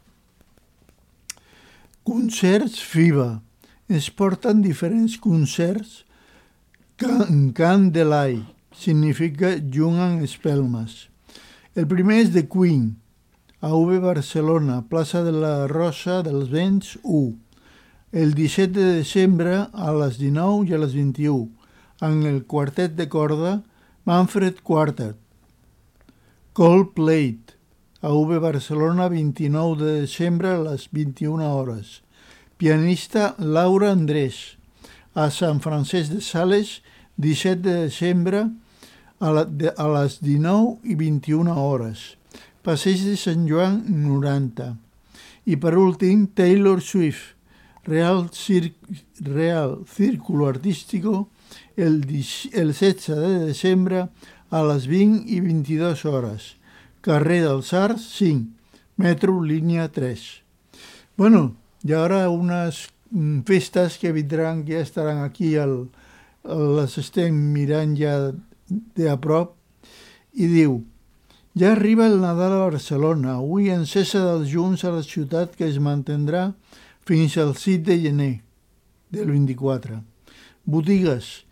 [SPEAKER 5] Concerts FIBA. Es porten diferents concerts Can, can de l'Ai. Significa Jungen Espelmes. El primer és de Queen, a UB Barcelona, plaça de la Rosa dels Vents 1. El 17 de desembre a les 19 i a les 21, amb el quartet de corda Manfred Quartet. Coldplay, a UB Barcelona, 29 de desembre a les 21 hores. Pianista Laura Andrés, a Sant Francesc de Sales, 17 de desembre a, la, de, a les 19 i 21 hores. Passeig de Sant Joan 90. I per últim, Taylor Swift, Real, Cir Real Círculo Artístico, el, el 16 de desembre a les 20 i 22 hores. Carrer dels Arts 5, metro línia 3. Bueno, y ahora unas mm, festas que vendrán, que ya estarán aquí, al, les estem mirant ja de a prop, i diu ja arriba el Nadal a Barcelona, avui encesa dels Junts a la ciutat que es mantindrà fins al 6 de gener del 24. Botigues.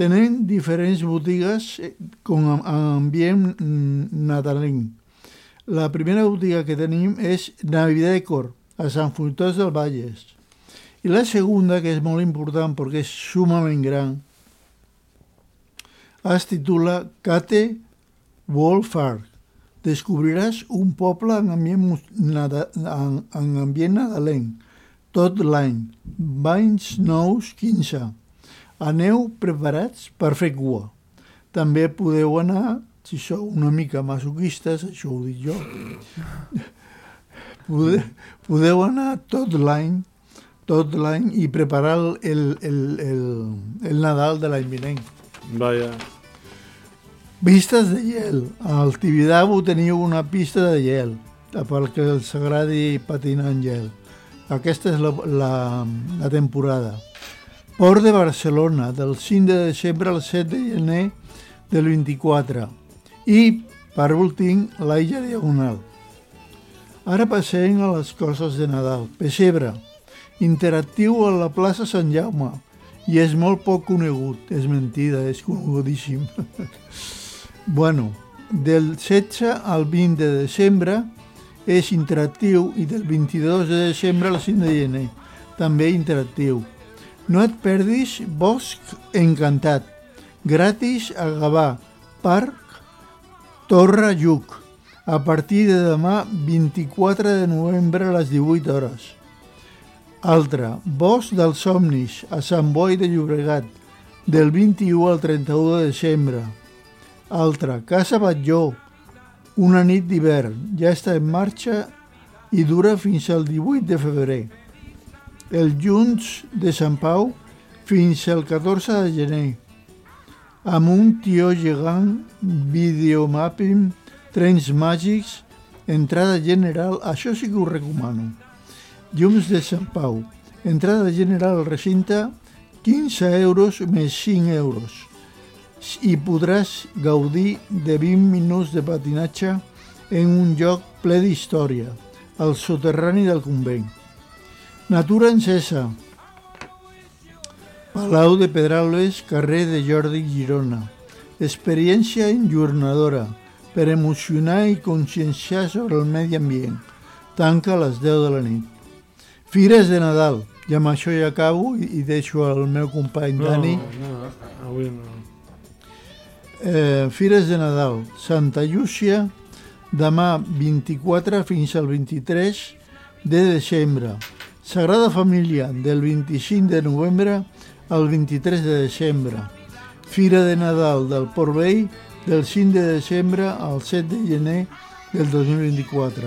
[SPEAKER 5] Tenen diferents botigues eh, con am- ambient mm, nadalenc. La primera botiga que tenim és Navidecor, a Sant Fruitós del Valles. I la segunda, que és molt important perquè és sumament gran, es titula Cate World Park. Descobriràs un poble en ambient, en, en ambient nadalenc, tot l'any. Banys nous 15. Aneu preparats per fer cua. També podeu anar, si sou una mica masoquistes, això ho dic jo, podeu, podeu anar tot l'any tot l'any i preparar el, el, el, el, el Nadal de l'any vinent.
[SPEAKER 10] Vaya.
[SPEAKER 5] Vistes de gel. Al Tibidabo teniu una pista de gel, pel que els agradi patinar en gel. Aquesta és la, la, la temporada. Port de Barcelona, del 5 de desembre al 7 de gener del 24. I, per últim, la Illa Diagonal. Ara passem a les coses de Nadal. Pessebre, interactiu a la plaça Sant Jaume, i és molt poc conegut, és mentida, és conegudíssim. bueno, del 16 al 20 de desembre és interactiu i del 22 de desembre al 5 de gener, també interactiu. No et perdis Bosc Encantat, gratis a Gavà, Parc Torre Lluc, a partir de demà 24 de novembre a les 18 hores. Altra, Bosc dels Somnis, a Sant Boi de Llobregat, del 21 al 31 de desembre. Altra, Casa Batlló, una nit d'hivern, ja està en marxa i dura fins al 18 de febrer. El Junts de Sant Pau fins al 14 de gener. Amb un tió gegant, videomapping, trens màgics, entrada general, això sí que ho recomano. Llums de Sant Pau. Entrada general al recinte, 15 euros més 5 euros. I podràs gaudir de 20 minuts de patinatge en un lloc ple d'història, al soterrani del convent. Natura encesa. Palau de Pedralbes, carrer de Jordi Girona. Experiència enjornadora per emocionar i conscienciar sobre el medi ambient. Tanca a les 10 de la nit. Fires de Nadal. I amb això ja acabo i, i deixo al meu company
[SPEAKER 10] No,
[SPEAKER 5] Dani.
[SPEAKER 10] no, avui no.
[SPEAKER 5] Eh, Fires de Nadal. Santa Llúcia, demà 24 fins al 23 de desembre. Sagrada Família, del 25 de novembre al 23 de desembre. Fira de Nadal del Port Vell, del 5 de desembre al 7 de gener del 2024.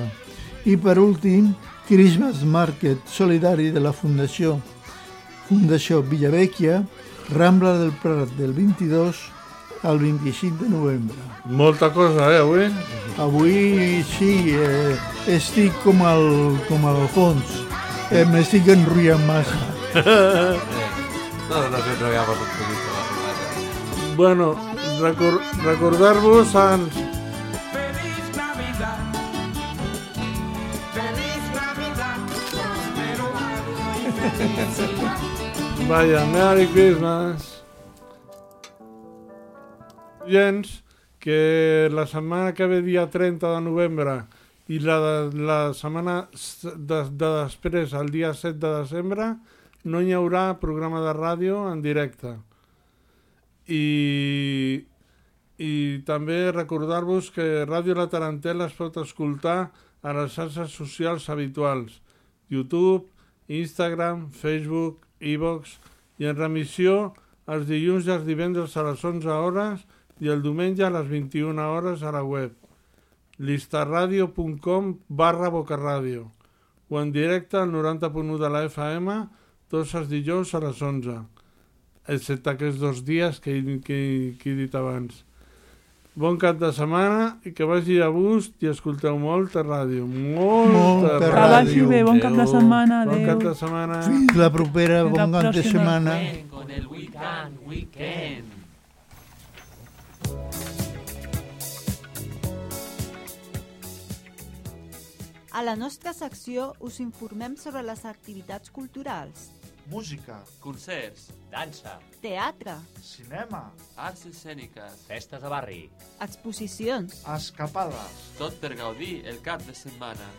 [SPEAKER 5] I per últim, Christmas Market solidari de la Fundació Fundació Villavecchia, Rambla del Prat del 22 al 25 de novembre.
[SPEAKER 10] Molta cosa, eh, avui?
[SPEAKER 5] Avui sí, eh, estic com al, com al fons. Eh, M'estic enrotllant massa.
[SPEAKER 11] No, no sé, no habíamos un poquito la semana.
[SPEAKER 10] Bueno, recor recordar-vos ans... Vaya, Merry Christmas. Gens, que la setmana que ve dia 30 de novembre i la, la setmana de, de després, el dia 7 de desembre, no hi haurà programa de ràdio en directe. I, i també recordar-vos que Ràdio La Tarantela es pot escoltar a les xarxes socials habituals, YouTube, Instagram, Facebook, iVox i en remissió els dilluns i els divendres a les 11 hores i el diumenge a les 21 hores a la web listarradio.com barra bocarradio o en directe al 90.1 de la FM tots els dijous a les 11. excepte aquests dos dies que, que, que he dit abans. Bon cap de setmana i que vagi a gust i escolteu molta ràdio. Molta,
[SPEAKER 5] Molta
[SPEAKER 10] ràdio.
[SPEAKER 5] Que vagi bé,
[SPEAKER 9] bon cap de setmana,
[SPEAKER 10] Bon
[SPEAKER 9] adéu.
[SPEAKER 10] cap de setmana.
[SPEAKER 5] Fins la propera,
[SPEAKER 9] Fins la
[SPEAKER 5] bon cap de setmana.
[SPEAKER 18] Con el weekend, weekend.
[SPEAKER 16] A la nostra secció us informem sobre les activitats culturals,
[SPEAKER 4] Música,
[SPEAKER 18] Concerts,
[SPEAKER 6] Dansa,
[SPEAKER 16] teatre,
[SPEAKER 4] cinema,
[SPEAKER 18] arts escèniques,
[SPEAKER 6] festes de barri,
[SPEAKER 16] exposicions,
[SPEAKER 4] escapades,
[SPEAKER 18] tot per gaudir el cap de setmana.